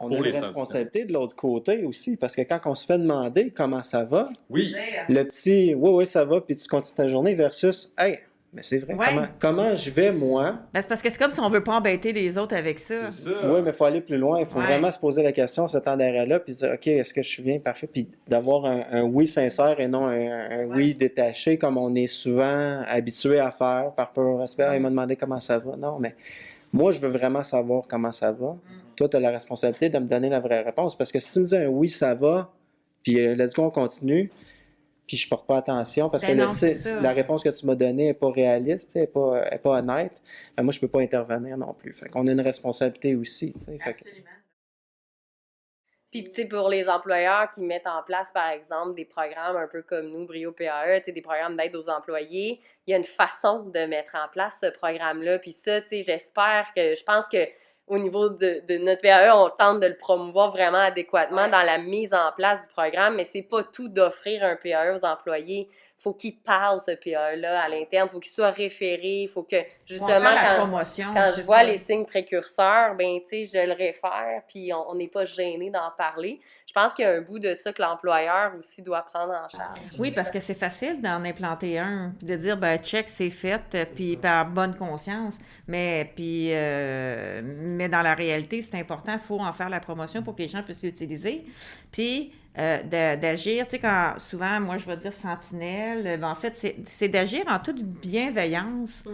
On Pour a les une responsabilité de l'autre côté aussi, parce que quand on se fait demander comment ça va, Oui, le petit oui, oui, ça va, puis tu continues ta journée versus hey, mais c'est vrai, Ouais. comment, comment je vais moi? Ben, c'est parce que c'est comme si on veut pas embêter les autres avec ça. c'est ça. Oui, mais il faut aller plus loin. Il faut Ouais. vraiment se poser la question, ce temps d'arrêt-là, puis se dire OK, est-ce que je suis bien parfait? Puis d'avoir un, un oui sincère et non un, un oui détaché comme on est souvent habitué à faire par peur au respect. Ah, il m'a demandé comment ça va. Non, mais moi, je veux vraiment savoir comment ça va. Mm. Toi, tu as la responsabilité de me donner la vraie réponse. Parce que si tu me dis un oui, ça va, puis euh, let's go, on continue, puis je porte pas attention parce Ben que non, la réponse que tu m'as donnée n'est pas réaliste, n'est pas, est pas honnête, ben moi, je peux pas intervenir non plus. Fait qu'on a une responsabilité aussi. sais. Fait que- Absolument. Puis, tu sais, pour les employeurs qui mettent en place, par exemple, des programmes un peu comme nous, Brio PAE, tu sais, des programmes d'aide aux employés, il y a une façon de mettre en place ce programme-là. Puis ça, tu sais, j'espère que, je pense que au niveau de, de notre PAE, on tente de le promouvoir vraiment adéquatement dans la mise en place du programme, mais c'est pas tout d'offrir un PAE aux employés. Faut qu'ils parlent ce PAE-là à l'interne, faut qu'il soit référé, faut que, justement, quand, je vois ça. les signes précurseurs, ben tu sais, je le réfère, puis on n'est pas gêné d'en parler. Je pense qu'il y a un bout de ça que l'employeur aussi doit prendre en charge. Oui, parce que c'est facile d'en implanter un, puis de dire, ben, check, c'est fait, euh, puis par bonne conscience. Mais, puis, euh, mais dans la réalité, c'est important, il faut en faire la promotion pour que les gens puissent l'utiliser. Puis, euh, d'agir, tu sais, quand souvent, moi, je vais dire sentinelle, euh, ben, en fait, c'est- d'agir en toute bienveillance,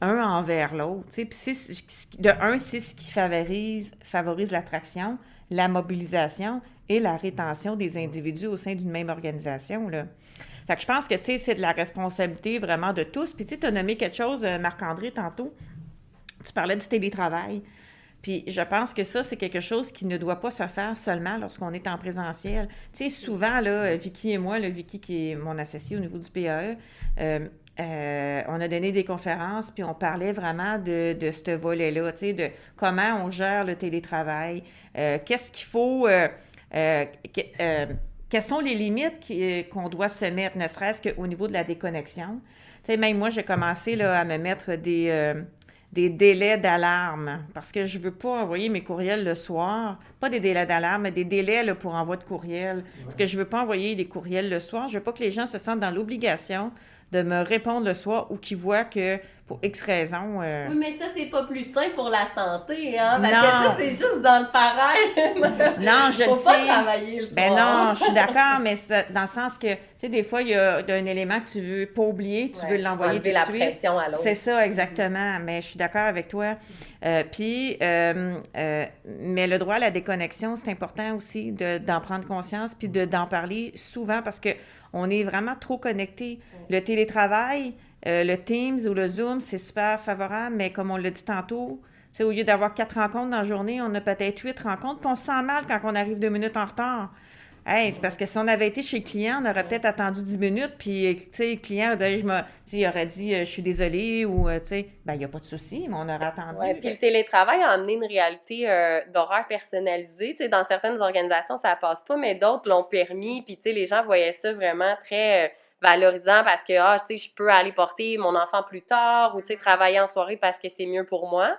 un envers l'autre. tu sais. Puis, de un, c'est ce qui favorise, favorise l'attraction, la mobilisation et la rétention des individus au sein d'une même organisation. Là. Fait que je pense que, tu sais, c'est de la responsabilité vraiment de tous. Puis, tu sais, tu as nommé quelque chose, euh, Marc-André, tantôt. Tu parlais du télétravail. Puis je pense que ça, c'est quelque chose qui ne doit pas se faire seulement lorsqu'on est en présentiel. Tu sais, souvent, là, Vicky et moi, le Vicky qui est mon associé au niveau du PAE, euh, euh, on a donné des conférences, puis on parlait vraiment de, de ce volet-là, tu sais, de comment on gère le télétravail, euh, qu'est-ce qu'il faut, euh, euh, que- euh, quelles sont les limites qu'on doit se mettre, ne serait-ce qu'au niveau de la déconnexion. Tu sais, même moi, j'ai commencé là, à me mettre des, euh, des délais d'alarme parce que je veux pas envoyer mes courriels le soir. Pas des délais d'alarme, mais des délais pour envoi de courriel. Parce que je veux pas envoyer des courriels le soir. Je veux pas que les gens se sentent dans l'obligation de me répondre le soir ou qu'ils voient que pour X raisons. euh, Oui, mais ça, c'est pas plus sain pour la santé, hein? Parce Non. que ça, c'est juste dans le pareil. Non, je Faut le pas sais. travailler le soir. Ben non, je suis d'accord, mais dans le sens que, tu sais, des fois, il y a un élément que tu veux pas oublier, tu Ouais, veux l'envoyer tout de la suite. pression à l'autre. C'est ça, exactement. Mais je suis d'accord avec toi. Euh, Puis, euh, mais le droit à la déconnexion, c'est important aussi de- d'en prendre conscience puis de- d'en parler souvent parce que on est vraiment trop connectés. Le télétravail, euh, le Teams ou le Zoom, c'est super favorable, mais comme on l'a dit tantôt, au lieu d'avoir quatre rencontres dans la journée, on a peut-être huit rencontres, puis on se sent mal quand on arrive deux minutes en retard. Hey, c'est parce que si on avait été chez le client, on aurait peut-être attendu 10 minutes, puis, le client aurait, je tu sais, il aurait dit, euh, je suis désolé, ou, euh, ben, il n'y a pas de souci, mais on aurait attendu. Puis le télétravail a amené une réalité euh, d'horaire personnalisé. Tu sais, dans certaines organisations, ça passe pas, mais d'autres l'ont permis. Puis les gens voyaient ça vraiment très valorisant parce que ah, tu sais, je peux aller porter mon enfant plus tard ou tu sais, travailler en soirée parce que c'est mieux pour moi.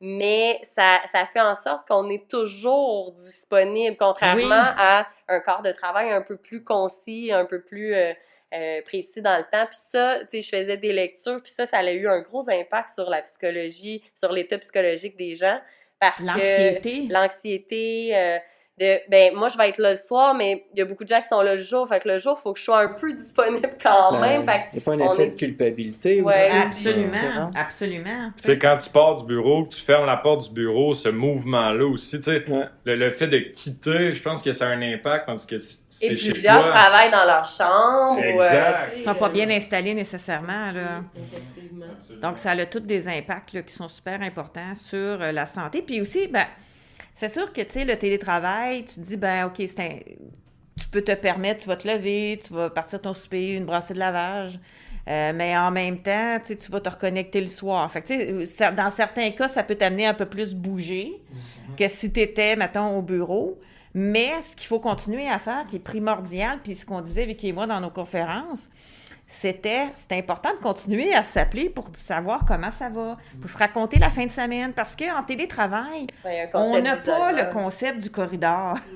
Mais ça, ça fait en sorte qu'on est toujours disponible, contrairement Oui. à un corps de travail un peu plus concis, un peu plus euh, euh, précis dans le temps. Puis ça, tu sais, je faisais des lectures, puis ça, ça a eu un gros impact sur la psychologie, sur l'état psychologique des gens. Parce que L'anxiété. l'anxiété, euh, de ben moi je vais être là le soir, mais il y a beaucoup de gens qui sont là le jour. Fait que le jour, il faut que je sois un peu disponible quand même. Fait Il n'y a pas un effet de culpabilité Ouais. aussi. Absolument, absolument. Tu sais, quand tu pars du bureau, que tu fermes la porte du bureau, ce mouvement-là aussi, tu sais, Ouais. le, le fait de quitter, je pense que ça a un impact, tandis que Et plusieurs toi... travaillent dans leur chambre. ou, Exact. euh, Ils sont pas bien installés nécessairement, là. Effectivement. Donc, ça a tous des impacts là, qui sont super importants sur euh, la santé. Puis aussi, ben, c'est sûr que, tu sais, le télétravail, tu te dis, ben, OK, c'est un... tu peux te permettre, tu vas te lever, tu vas partir ton souper, une brassée de lavage. Euh, mais en même temps, tu vas te reconnecter le soir. Fait que, tu sais, ça- dans certains cas, ça peut t'amener un peu plus bouger que si tu étais, mettons, au bureau. Mais ce qu'il faut continuer à faire, qui est primordial, puis ce qu'on disait Vicky et moi dans nos conférences, c'était c'est important de continuer à s'appeler pour savoir comment ça va, pour se raconter la fin de semaine, parce qu'en télétravail, Ouais, a un on n'a pas le concept du corridor.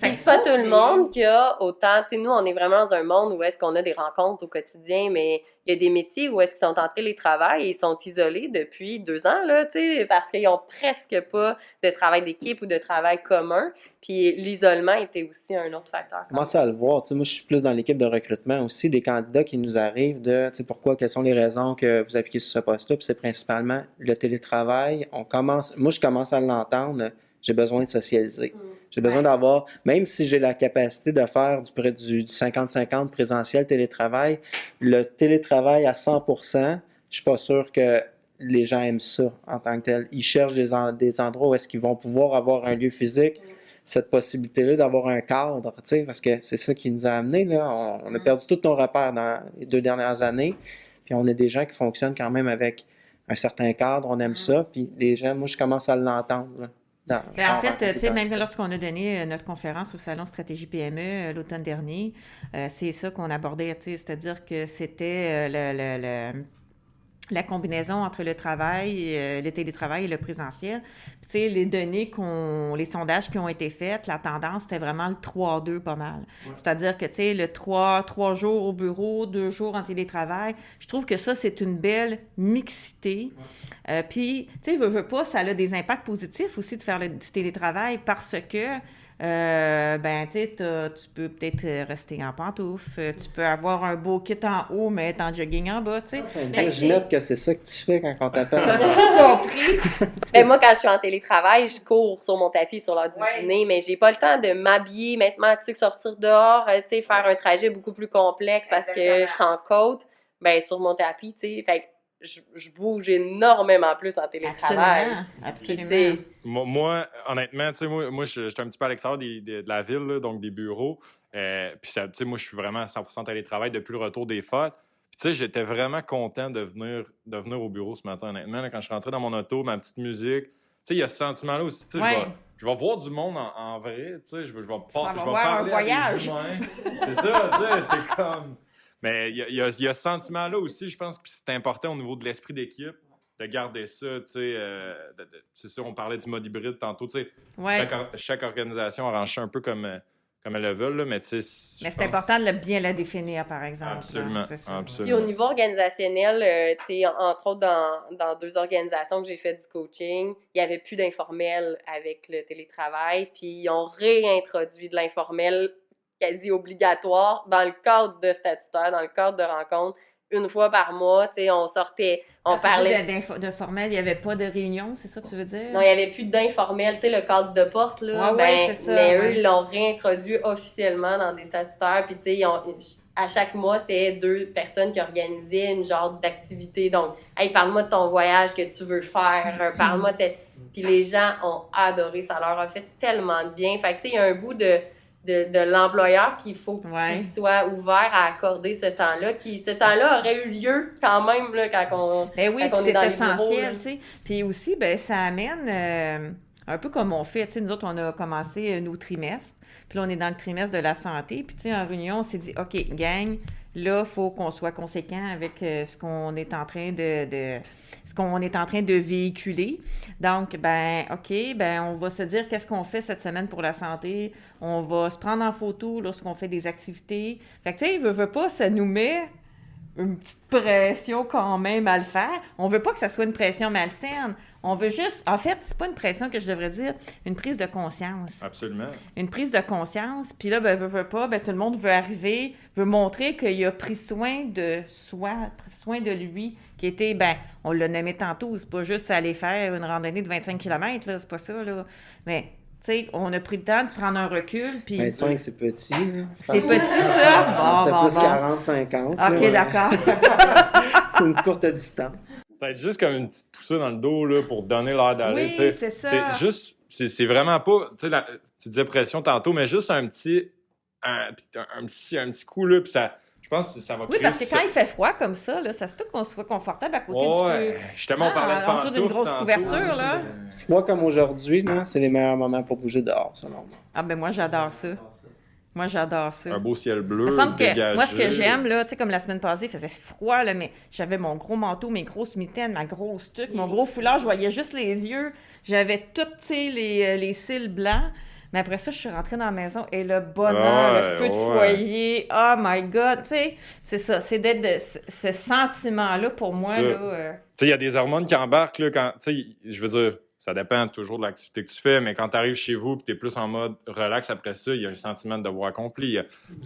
Que c'est pas tout le monde qui a autant. Tu sais, nous, on est vraiment dans un monde où est-ce qu'on a des rencontres au quotidien, mais il y a des métiers où est-ce qu'ils sont en télétravail et ils sont isolés depuis deux ans, là, tu sais, parce qu'ils ont presque pas de travail d'équipe ou de travail commun. Puis l'isolement était aussi un autre facteur. commence à le voir. Tu sais, moi, je suis plus dans l'équipe de recrutement aussi, des candidats qui nous arrivent de, tu sais, pourquoi, quelles sont les raisons que vous appliquez sur ce poste-là. Puis c'est principalement le télétravail. On commence, moi, je commence à l'entendre. J'ai besoin de socialiser. J'ai besoin Ouais. d'avoir, même si j'ai la capacité de faire du, près du, du 50-50 présentiel télétravail, le télétravail à 100%, je suis pas sûr que les gens aiment ça en tant que tel. Ils cherchent des, en- des endroits où est-ce qu'ils vont pouvoir avoir un lieu physique, cette possibilité-là d'avoir un cadre, parce que c'est ça qui nous a amené là. On, on a Mm. perdu tous nos repères dans les deux dernières années, puis on est des gens qui fonctionnent quand même avec un certain cadre, on aime Mm. ça, puis les gens, moi, je commence à l'entendre. en fait, tu sais, même lorsqu'on a donné euh, notre conférence au Salon Stratégie PME euh, l'automne dernier, euh, c'est ça qu'on abordait, tu sais, c'est-à-dire que c'était le- le- le- la combinaison entre le travail, euh, le télétravail et le présentiel. Puis, tu sais, les données qu'on, les sondages qui ont été faits, la tendance, c'était vraiment le 3-2 pas mal. C'est-à-dire que, tu sais, le 3, 3 jours au bureau, 2 jours en télétravail, je trouve que ça, c'est une belle mixité. Euh, puis, tu sais, veux, veux pas, ça a des impacts positifs aussi de faire le, du télétravail parce que, euh, ben, tu sais, tu peux peut-être euh, rester en pantoufle, euh, tu peux avoir un beau kit en haut, mais être en jogging en bas, tu sais. Fait que Je note que c'est ça que tu fais quand on t'appelle. T'as tout compris. Ben, moi, quand je suis en télétravail, je cours sur mon tapis sur l'heure du Ouais. dîner, mais j'ai pas le temps de m'habiller, mettre ma tuque, sortir dehors, tu sais, faire un trajet beaucoup plus complexe parce que je suis en côte, ben, sur mon tapis, tu sais. Fait que je, je bouge énormément plus en télétravail. Absolument, absolument. Moi, moi, honnêtement, tu sais, moi, moi je- j'étais un petit peu à l'extérieur des- des- de la ville, là, donc des bureaux. Euh, puis, tu sais, moi, je suis vraiment à 100 télétravail depuis le retour des fêtes. Puis, tu sais, j'étais vraiment content de venir, de venir au bureau ce matin, honnêtement. là, quand je suis rentré dans mon auto, ma petite musique. Tu sais, il y a ce sentiment-là aussi. Tu sais, je Ouais. vais- je vais voir du monde en, en vrai, tu sais, je vais, je vais, je vais voir un parler des voyage. C'est ça, tu sais, c'est comme... Mais il y a, il y a- il y a ce sentiment-là aussi, je pense que c'est important au niveau de l'esprit d'équipe de garder ça, tu sais. euh, c'est ça, on parlait du mode hybride tantôt, tu sais. Ouais. Chaque, or- chaque organisation arrange ça un peu comme, euh, comme elle le veut, là, mais tu sais... Mais c'est pense- important de le- bien la définir, par exemple. Absolument, hein, c'est ça. absolument. Puis au niveau organisationnel, euh, tu sais, entre autres dans, dans deux organisations que j'ai fait du coaching, il n'y avait plus d'informel avec le télétravail, puis ils ont réintroduit de l'informel quasi obligatoire dans le cadre de statutaire, dans le cadre de rencontres, une fois par mois, tu sais, on sortait, on dis parlait... de, de formel, il n'y avait pas de réunion, c'est ça que tu veux dire? Non, il n'y avait plus d'informel, tu sais, le cadre de porte, là. Ouais, ben, ouais, ça, mais ouais. eux, ils l'ont réintroduit officiellement dans des statutaires, puis tu sais, à chaque mois, c'était deux personnes qui organisaient une genre d'activité. Donc, hey, parle-moi de ton voyage que tu veux faire, euh, parle-moi de... Puis les gens ont adoré, ça leur a fait tellement de bien. Fait que, tu sais, il y a un bout de, de, de l'employeur qu'il faut Ouais. qu'il soit ouvert à accorder ce temps-là, qui, ce temps-là aurait eu lieu quand même, là, quand on... Ben oui, c'est essentiel, tu sais. Puis aussi, ben ça amène euh, un peu comme on fait, tu sais, nous autres, on a commencé euh, nos trimestres, puis là, on est dans le trimestre de la santé, puis tu sais, en réunion, on s'est dit, OK, gang, là, il faut qu'on soit conséquent avec euh, ce qu'on est en train de, ce qu'on est en train de véhiculer. Donc, ben, OK, ben, on va se dire qu'est-ce qu'on fait cette semaine pour la santé. On va se prendre en photo lorsqu'on fait des activités. Fait que, tu sais, veut, veut pas, ça nous met une petite pression quand même à le faire. On veut pas que ça soit une pression malsaine. On veut juste, en fait, c'est pas une pression que je devrais dire, une prise de conscience. Absolument. Une prise de conscience. Puis là, ben, veut, veut pas, ben, tout le monde veut arriver, veut montrer qu'il a pris soin de soi, soin de lui, qui était, ben, on l'a nommé tantôt, c'est pas juste aller faire une randonnée de 25 km, là, c'est pas ça, là. Mais tu sais, on a pris le temps de prendre un recul. Puis... 25, c'est petit. là. C'est petit, ça? Bon, c'est bon, plus bon. 40-50. OK, d'accord. c'est une courte distance. Peut-être juste comme une petite poussée dans le dos là, pour donner l'air d'aller. Oui, c'est ça. C'est juste, c'est vraiment pas, tu sais, la- tu disais pression tantôt, mais juste un petit, un, un petit, un petit coup là, puis ça, pense que ça va Oui, parce que quand il fait froid comme ça, là, ça se peut qu'on soit confortable à côté du feu. justement, on Ah, parlait de en dessous d'une grosse tantôt. couverture, là. Froid comme aujourd'hui, c'est les meilleurs moments pour bouger dehors, selon moi. Ah, ben moi, j'adore ça. Moi, j'adore ça. Un beau ciel bleu, Il me semble que moi, ce que j'aime, là, tu sais, comme la semaine passée, il faisait froid, là, mais j'avais mon gros manteau, mes grosses mitaines, ma grosse tuque, mon gros foulard, je voyais juste les yeux. J'avais toutes, tu sais, les, euh, les cils blancs. Mais après ça, je suis rentrée dans la maison et le bonheur, Ouais, le feu de foyer, oh my God, tu sais, c'est ça, c'est d'être de- ce- sentiment-là pour moi, euh, Tu sais, il y a des hormones qui embarquent, là, quand, tu sais, je veux dire, ça dépend toujours de l'activité que tu fais, mais quand tu arrives chez vous et tu es plus en mode relax après ça, il y a un sentiment de devoir accompli. Il y a-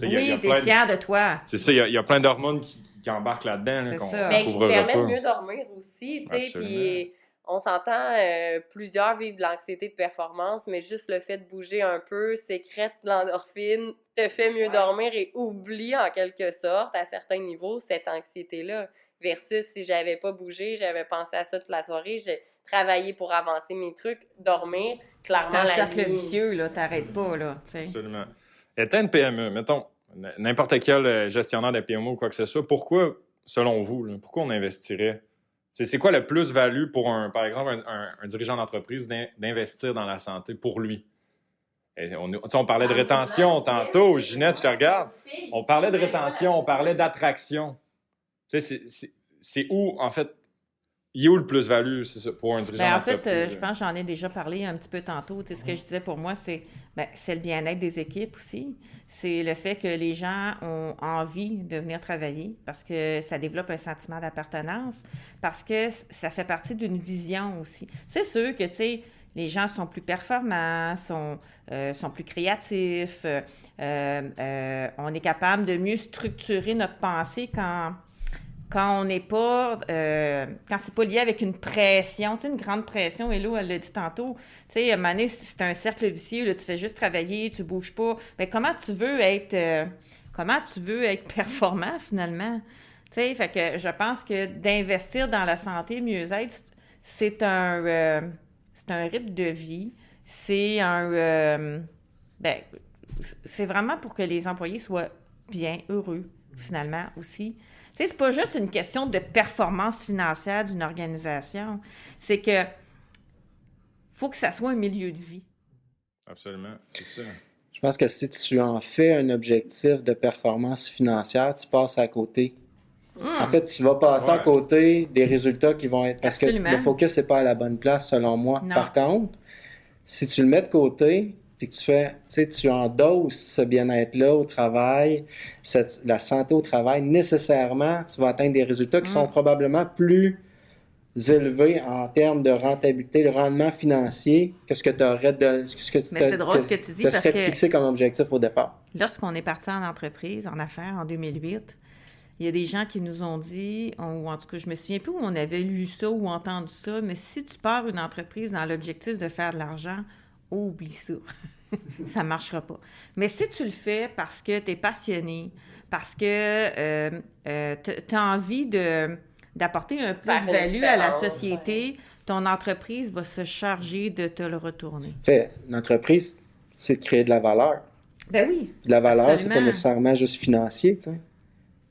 y oui, t'es plein fier de toi. C'est ça, il y a, il y a plein d'hormones qui, qui embarquent là-dedans, là, qu'on Ben, qui couvrera permettent mieux dormir aussi, tu sais, puis on s'entend, euh, plusieurs vivent de l'anxiété de performance, mais juste le fait de bouger un peu sécrète l'endorphine, te fait mieux dormir et oublie en quelque sorte, à certains niveaux, cette anxiété-là. Versus si j'avais pas bougé, j'avais pensé à ça toute la soirée, j'ai travaillé pour avancer mes trucs, dormir, C'est clairement un la cercle nuit. vicieux, là, t'arrêtes pas, là, tu sais. Absolument. Étant une PME, mettons, n'importe quel euh, gestionnaire de PME ou quoi que ce soit, pourquoi, selon vous, là, pourquoi on investirait? C'est quoi le plus-value pour, un, par exemple, un, un- un dirigeant d'entreprise d'in- d'investir dans la santé pour lui? Et on, tu parlait de Ah, rétention tantôt. Ginette, je te regarde. On parlait de rétention, on parlait d'attraction. Tu c'est où, en fait, il est où le plus-value c'est ça, pour un dirigeant Ben, en fait, euh, je pense que j'en ai déjà parlé un petit peu tantôt. Tu sais, ce que je disais pour moi, c'est ben, le bien-être des équipes aussi. C'est le fait que les gens ont envie de venir travailler parce que ça développe un sentiment d'appartenance, parce que ça fait partie d'une vision aussi. C'est sûr que, tu sais, les gens sont plus performants, sont, euh, sont plus créatifs, euh, on est capable de mieux structurer notre pensée quand quand on n'est pas, euh, quand c'est pas lié avec une pression, tu sais, une grande pression, Hello, elle l'a dit tantôt, tu sais, à c'est un cercle vicieux, là, tu fais juste travailler, tu bouges pas, mais comment tu veux être, euh, comment tu veux être performant finalement? Tu sais, fait que je pense que d'investir dans la santé, mieux-être, c'est un, euh, c'est un rythme de vie, c'est un, ben, c'est vraiment pour que les employés soient bien, heureux, finalement, aussi. Tu sais, c'est pas juste une question de performance financière d'une organisation. C'est que faut que ça soit un milieu de vie. Absolument, c'est ça. Je pense que si tu en fais un objectif de performance financière, tu passes à côté. En fait, tu vas passer à côté des résultats qui vont être. Parce Absolument. que le focus n'est pas à la bonne place, selon moi. Non. Par contre, si tu le mets de côté, puis que tu fais, tu sais, tu endosses ce bien-être-là au travail, cette- la santé au travail, nécessairement, tu vas atteindre des résultats qui Mm. sont probablement plus élevés en termes de rentabilité, de rendement financier que ce que tu aurais de. Ce que tu Mais c'est drôle ce que tu dis parce que- fixé comme objectif au départ. Lorsqu'on est parti en entreprise, en affaires, en 2008, il y a des gens qui nous ont dit, ou en tout cas, je me souviens plus où on avait lu ça ou entendu ça, mais si tu pars une entreprise dans l'objectif de faire de l'argent, oublie ça. ça ne marchera pas. Mais si tu le fais parce que tu es passionné, parce que euh, tu as envie de, d'apporter un plus-value à la société, ton entreprise va se charger de te le retourner. Fait, l'entreprise, c'est de créer de la valeur. Ben oui. De la valeur, c'est pas nécessairement juste financier, tu sais.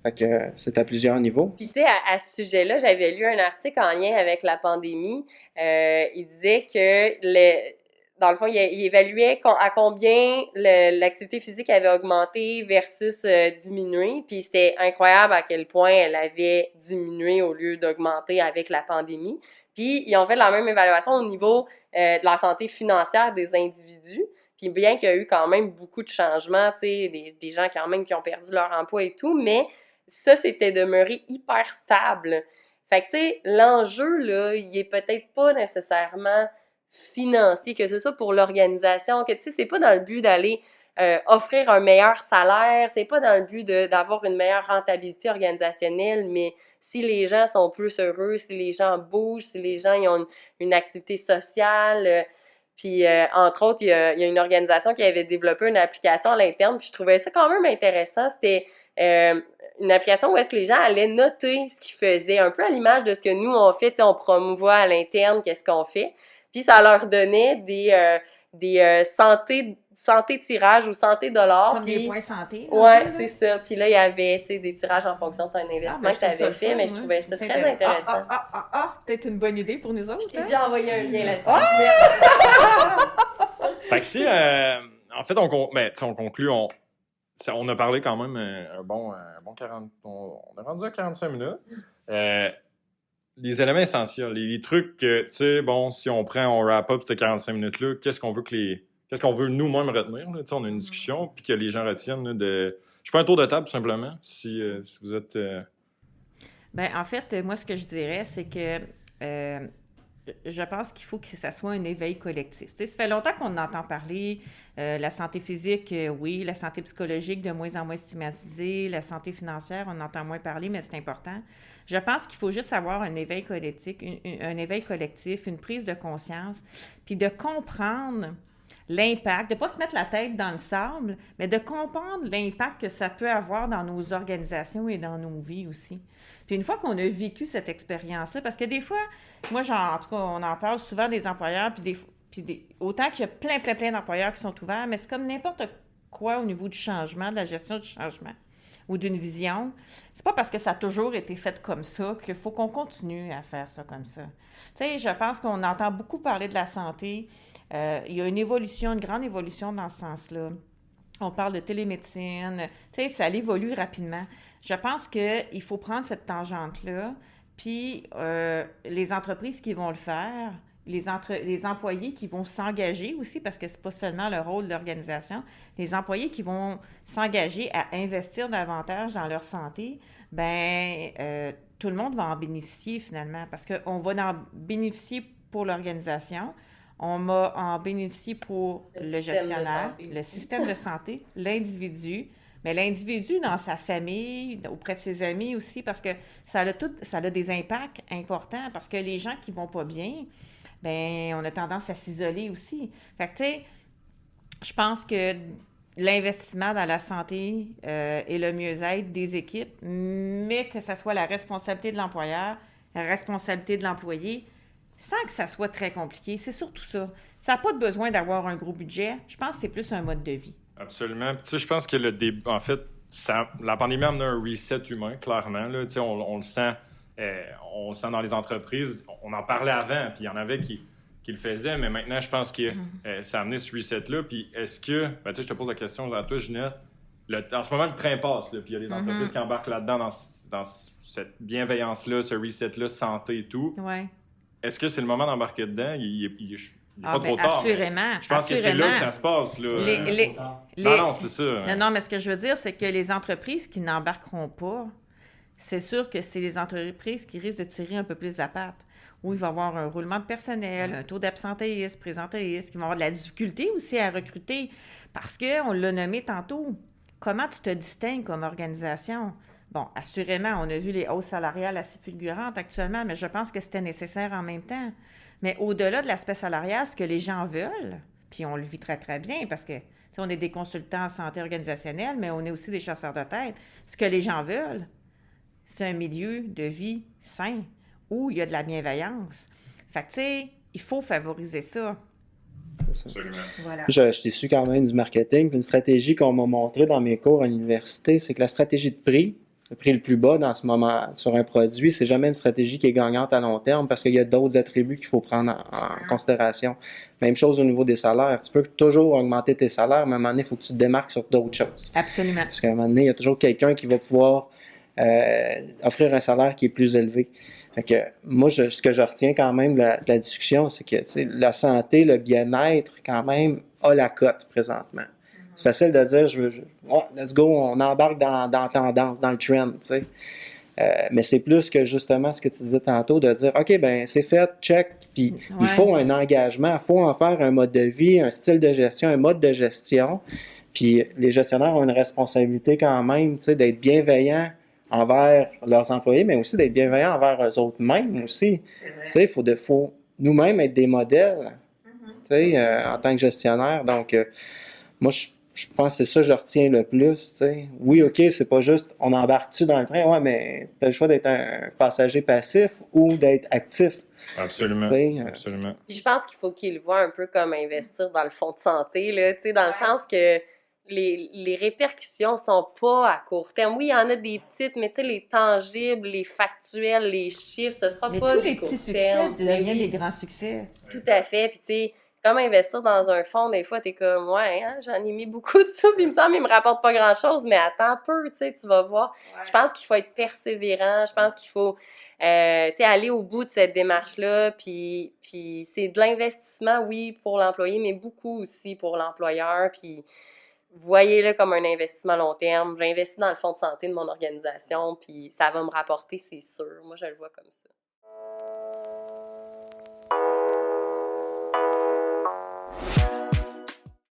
Fait que euh, c'est à plusieurs niveaux. Puis, tu sais, à, à ce sujet-là, j'avais lu un article en lien avec la pandémie. Euh, il disait que, le, dans le fond, il, évaluait à combien l'activité physique avait augmenté versus euh, diminué. Puis, c'était incroyable à quel point elle avait diminué au lieu d'augmenter avec la pandémie. Puis, ils ont fait la même évaluation au niveau euh, de la santé financière des individus. Puis bien qu'il y a eu quand même beaucoup de changements, tu sais, des, des gens quand même qui ont perdu leur emploi et tout, mais ça, c'était demeuré hyper stable. Fait que, tu sais, l'enjeu, là, il est peut-être pas nécessairement financier, que ce soit pour l'organisation, que, tu sais, c'est pas dans le but d'aller euh, offrir un meilleur salaire, c'est pas dans le but d'avoir une meilleure rentabilité organisationnelle, mais si les gens sont plus heureux, si les gens bougent, si les gens ont une, activité sociale, euh, puis euh, entre autres, il y, a, il y, a, une organisation qui avait développé une application à l'interne, puis je trouvais ça quand même intéressant. C'était une application où est-ce que les gens allaient noter ce qu'ils faisaient, un peu à l'image de ce que nous on fait, on promouvoit à l'interne, qu'est-ce qu'on fait. Puis ça leur donnait des des euh, santé, santé tirages ou santé dollars. Comme des points santé. Ouais, c'est ça. Puis là, il y avait des tirages en fonction de ton investissement ah, ben, que tu avais fait, mais je trouvais ça très intéressant. Ah, ah, ah, ah, peut-être une bonne idée pour nous autres. Je t'ai hein? déjà envoyé un lien là-dessus. fait que si, euh, en fait, on, ben, on conclut, on, on a parlé quand même euh, un bon, un bon 40, on, on, a rendu à 45 minutes. Euh, les éléments essentiels, les, trucs que, tu sais, bon, si on prend, on wrap up ces 45 minutes-là, qu'est-ce qu'on veut que les. Qu'est-ce qu'on veut nous-mêmes retenir? Là? On a une discussion, puis que les gens retiennent de. Je fais un tour de table, tout simplement, si, euh, si vous êtes. Euh, ben, en fait, moi, ce que je dirais, c'est que euh, je pense qu'il faut que ça soit un éveil collectif. Tu sais, ça fait longtemps qu'on entend parler. la santé physique, oui. La santé psychologique, de moins en moins stigmatisée. La santé financière, on entend moins parler, mais c'est important. Je pense qu'il faut juste avoir un éveil collectif, une prise de conscience, puis de comprendre l'impact, de ne pas se mettre la tête dans le sable, mais de comprendre l'impact que ça peut avoir dans nos organisations et dans nos vies aussi. Puis une fois qu'on a vécu cette expérience-là, parce que des fois, moi, en tout cas, on en parle souvent des employeurs, puis, des, puis autant qu'il y a plein, plein, plein d'employeurs qui sont ouverts, mais c'est comme n'importe quoi au niveau du changement, de la gestion du changement ou d'une vision, c'est pas parce que ça a toujours été fait comme ça qu'il faut qu'on continue à faire ça comme ça. Tu sais, je pense qu'on entend beaucoup parler de la santé. Euh, il y a une évolution, une grande évolution dans ce sens-là. On parle de télémédecine. Tu sais, ça évolue rapidement. Je pense qu'il faut prendre cette tangente-là, puis euh, les entreprises qui vont le faire, les, entre, les employés qui vont s'engager aussi, parce que ce n'est pas seulement le rôle de l'organisation, les employés qui vont s'engager à investir davantage dans leur santé, ben euh, tout le monde va en bénéficier finalement, parce qu'on va en bénéficier pour l'organisation, on va en bénéficier pour le, gestionnaire, le système de santé, l'individu, mais l'individu dans sa famille, auprès de ses amis aussi, parce que ça a, tout, ça a des impacts importants, parce que les gens qui vont pas bien, ben on a tendance à s'isoler aussi. Fait que, tu sais, je pense que l'investissement dans la santé euh, et le mieux-être des équipes, mais que ça soit la responsabilité de l'employeur, la responsabilité de l'employé, sans que ça soit très compliqué. C'est surtout ça. Ça n'a pas de besoin d'avoir un gros budget. Je pense que c'est plus un mode de vie. Absolument. Tu sais, je pense que le en fait, ça, la pandémie a amené un reset humain, clairement. Là. Tu sais, on le sent euh, on sent dans les entreprises, on en parlait avant, puis il y en avait qui, le faisaient, mais maintenant, je pense que mm-hmm. euh, ça a amené ce reset-là. Puis est-ce que, ben, tu sais, je te pose la question à toi, Ginette, en ce moment, le train passe, puis il y a des mm-hmm. entreprises qui embarquent là-dedans, dans, cette bienveillance-là, ce reset-là, santé et tout. Ouais. Est-ce que c'est le moment d'embarquer dedans? Il, il, ah, pas ben, trop tard. Assurément. Je pense que c'est là que ça se passe. Là. non, non, c'est ça. Non, non, mais ce que je veux dire, c'est que les entreprises qui n'embarqueront pas, c'est sûr que c'est les entreprises qui risquent de tirer un peu plus la patte, où il va y avoir un roulement de personnel, un taux d'absentéisme, présentéisme, qui vont avoir de la difficulté aussi à recruter, parce qu'on l'a nommé tantôt. Comment tu te distingues comme organisation? Bon, assurément, on a vu les hausses salariales assez fulgurantes actuellement, mais je pense que c'était nécessaire en même temps. Mais au-delà de l'aspect salarial, ce que les gens veulent, puis on le vit très, très bien parce que on est des consultants en santé organisationnelle, mais on est aussi des chasseurs de tête. Ce que les gens veulent, c'est un milieu de vie sain où il y a de la bienveillance. Fait que, tu sais, il faut favoriser ça. Voilà. Je, je suis quand même du marketing. Une stratégie qu'on m'a montrée dans mes cours à l'université, c'est que la stratégie de prix, le prix le plus bas dans ce moment sur un produit, c'est jamais une stratégie qui est gagnante à long terme parce qu'il y a d'autres attributs qu'il faut prendre en, ah. considération. Même chose au niveau des salaires. Tu peux toujours augmenter tes salaires, mais à un moment donné, il faut que tu te démarques sur d'autres choses. Absolument. Parce qu'à un moment donné, il y a toujours quelqu'un qui va pouvoir euh, offrir un salaire qui est plus élevé. Fait que moi, je, ce que je retiens quand même de la, discussion, c'est que la santé, le bien-être, quand même, a la cote présentement. C'est facile de dire, je veux, je- Ouais, let's go, on embarque dans, dans la tendance, dans le trend, tu sais. Euh, mais c'est plus que justement ce que tu disais tantôt, de dire, OK, ben c'est fait, check, puis il faut un engagement, il faut en faire un mode de vie, un style de gestion, un mode de gestion. Puis les gestionnaires ont une responsabilité quand même, tu sais, d'être bienveillants envers leurs employés, mais aussi d'être bienveillants envers eux autres mêmes aussi. Tu sais, il faut, de- faut nous-mêmes être des modèles, tu sais, euh, en tant que gestionnaire. Donc, euh, moi, je, je pense que c'est ça que je retiens le plus, tu sais. Oui, OK, c'est pas juste on embarque-tu dans le train, ouais, mais tu as le choix d'être un passager passif ou d'être actif, Absolument. euh, Absolument. Je pense qu'il faut qu'ils le voient un peu comme investir dans le fonds de santé, là, tu sais, dans le sens que les, les répercussions sont pas à court terme. Oui, il y en a des petites, mais tu sais, les tangibles, les factuels, les chiffres, ce sera Mais pas tous du les court petits succès terme. Deviennent oui, des grands succès. Tout à fait. Puis tu sais, comme investir dans un fonds, des fois, t'es comme, ouais, hein, j'en ai mis beaucoup de ça, puis il me semble qu'il me rapporte pas grand-chose, mais attends un peu, tu sais, tu vas voir. Je pense qu'il faut être persévérant. Je pense qu'il faut euh, tu sais, aller au bout de cette démarche-là. Puis, puis c'est de l'investissement, oui, pour l'employé, mais beaucoup aussi pour l'employeur. Puis voyez-le comme un investissement long terme. J'investis dans le fonds de santé de mon organisation, puis ça va me rapporter, c'est sûr. Moi, je le vois comme ça.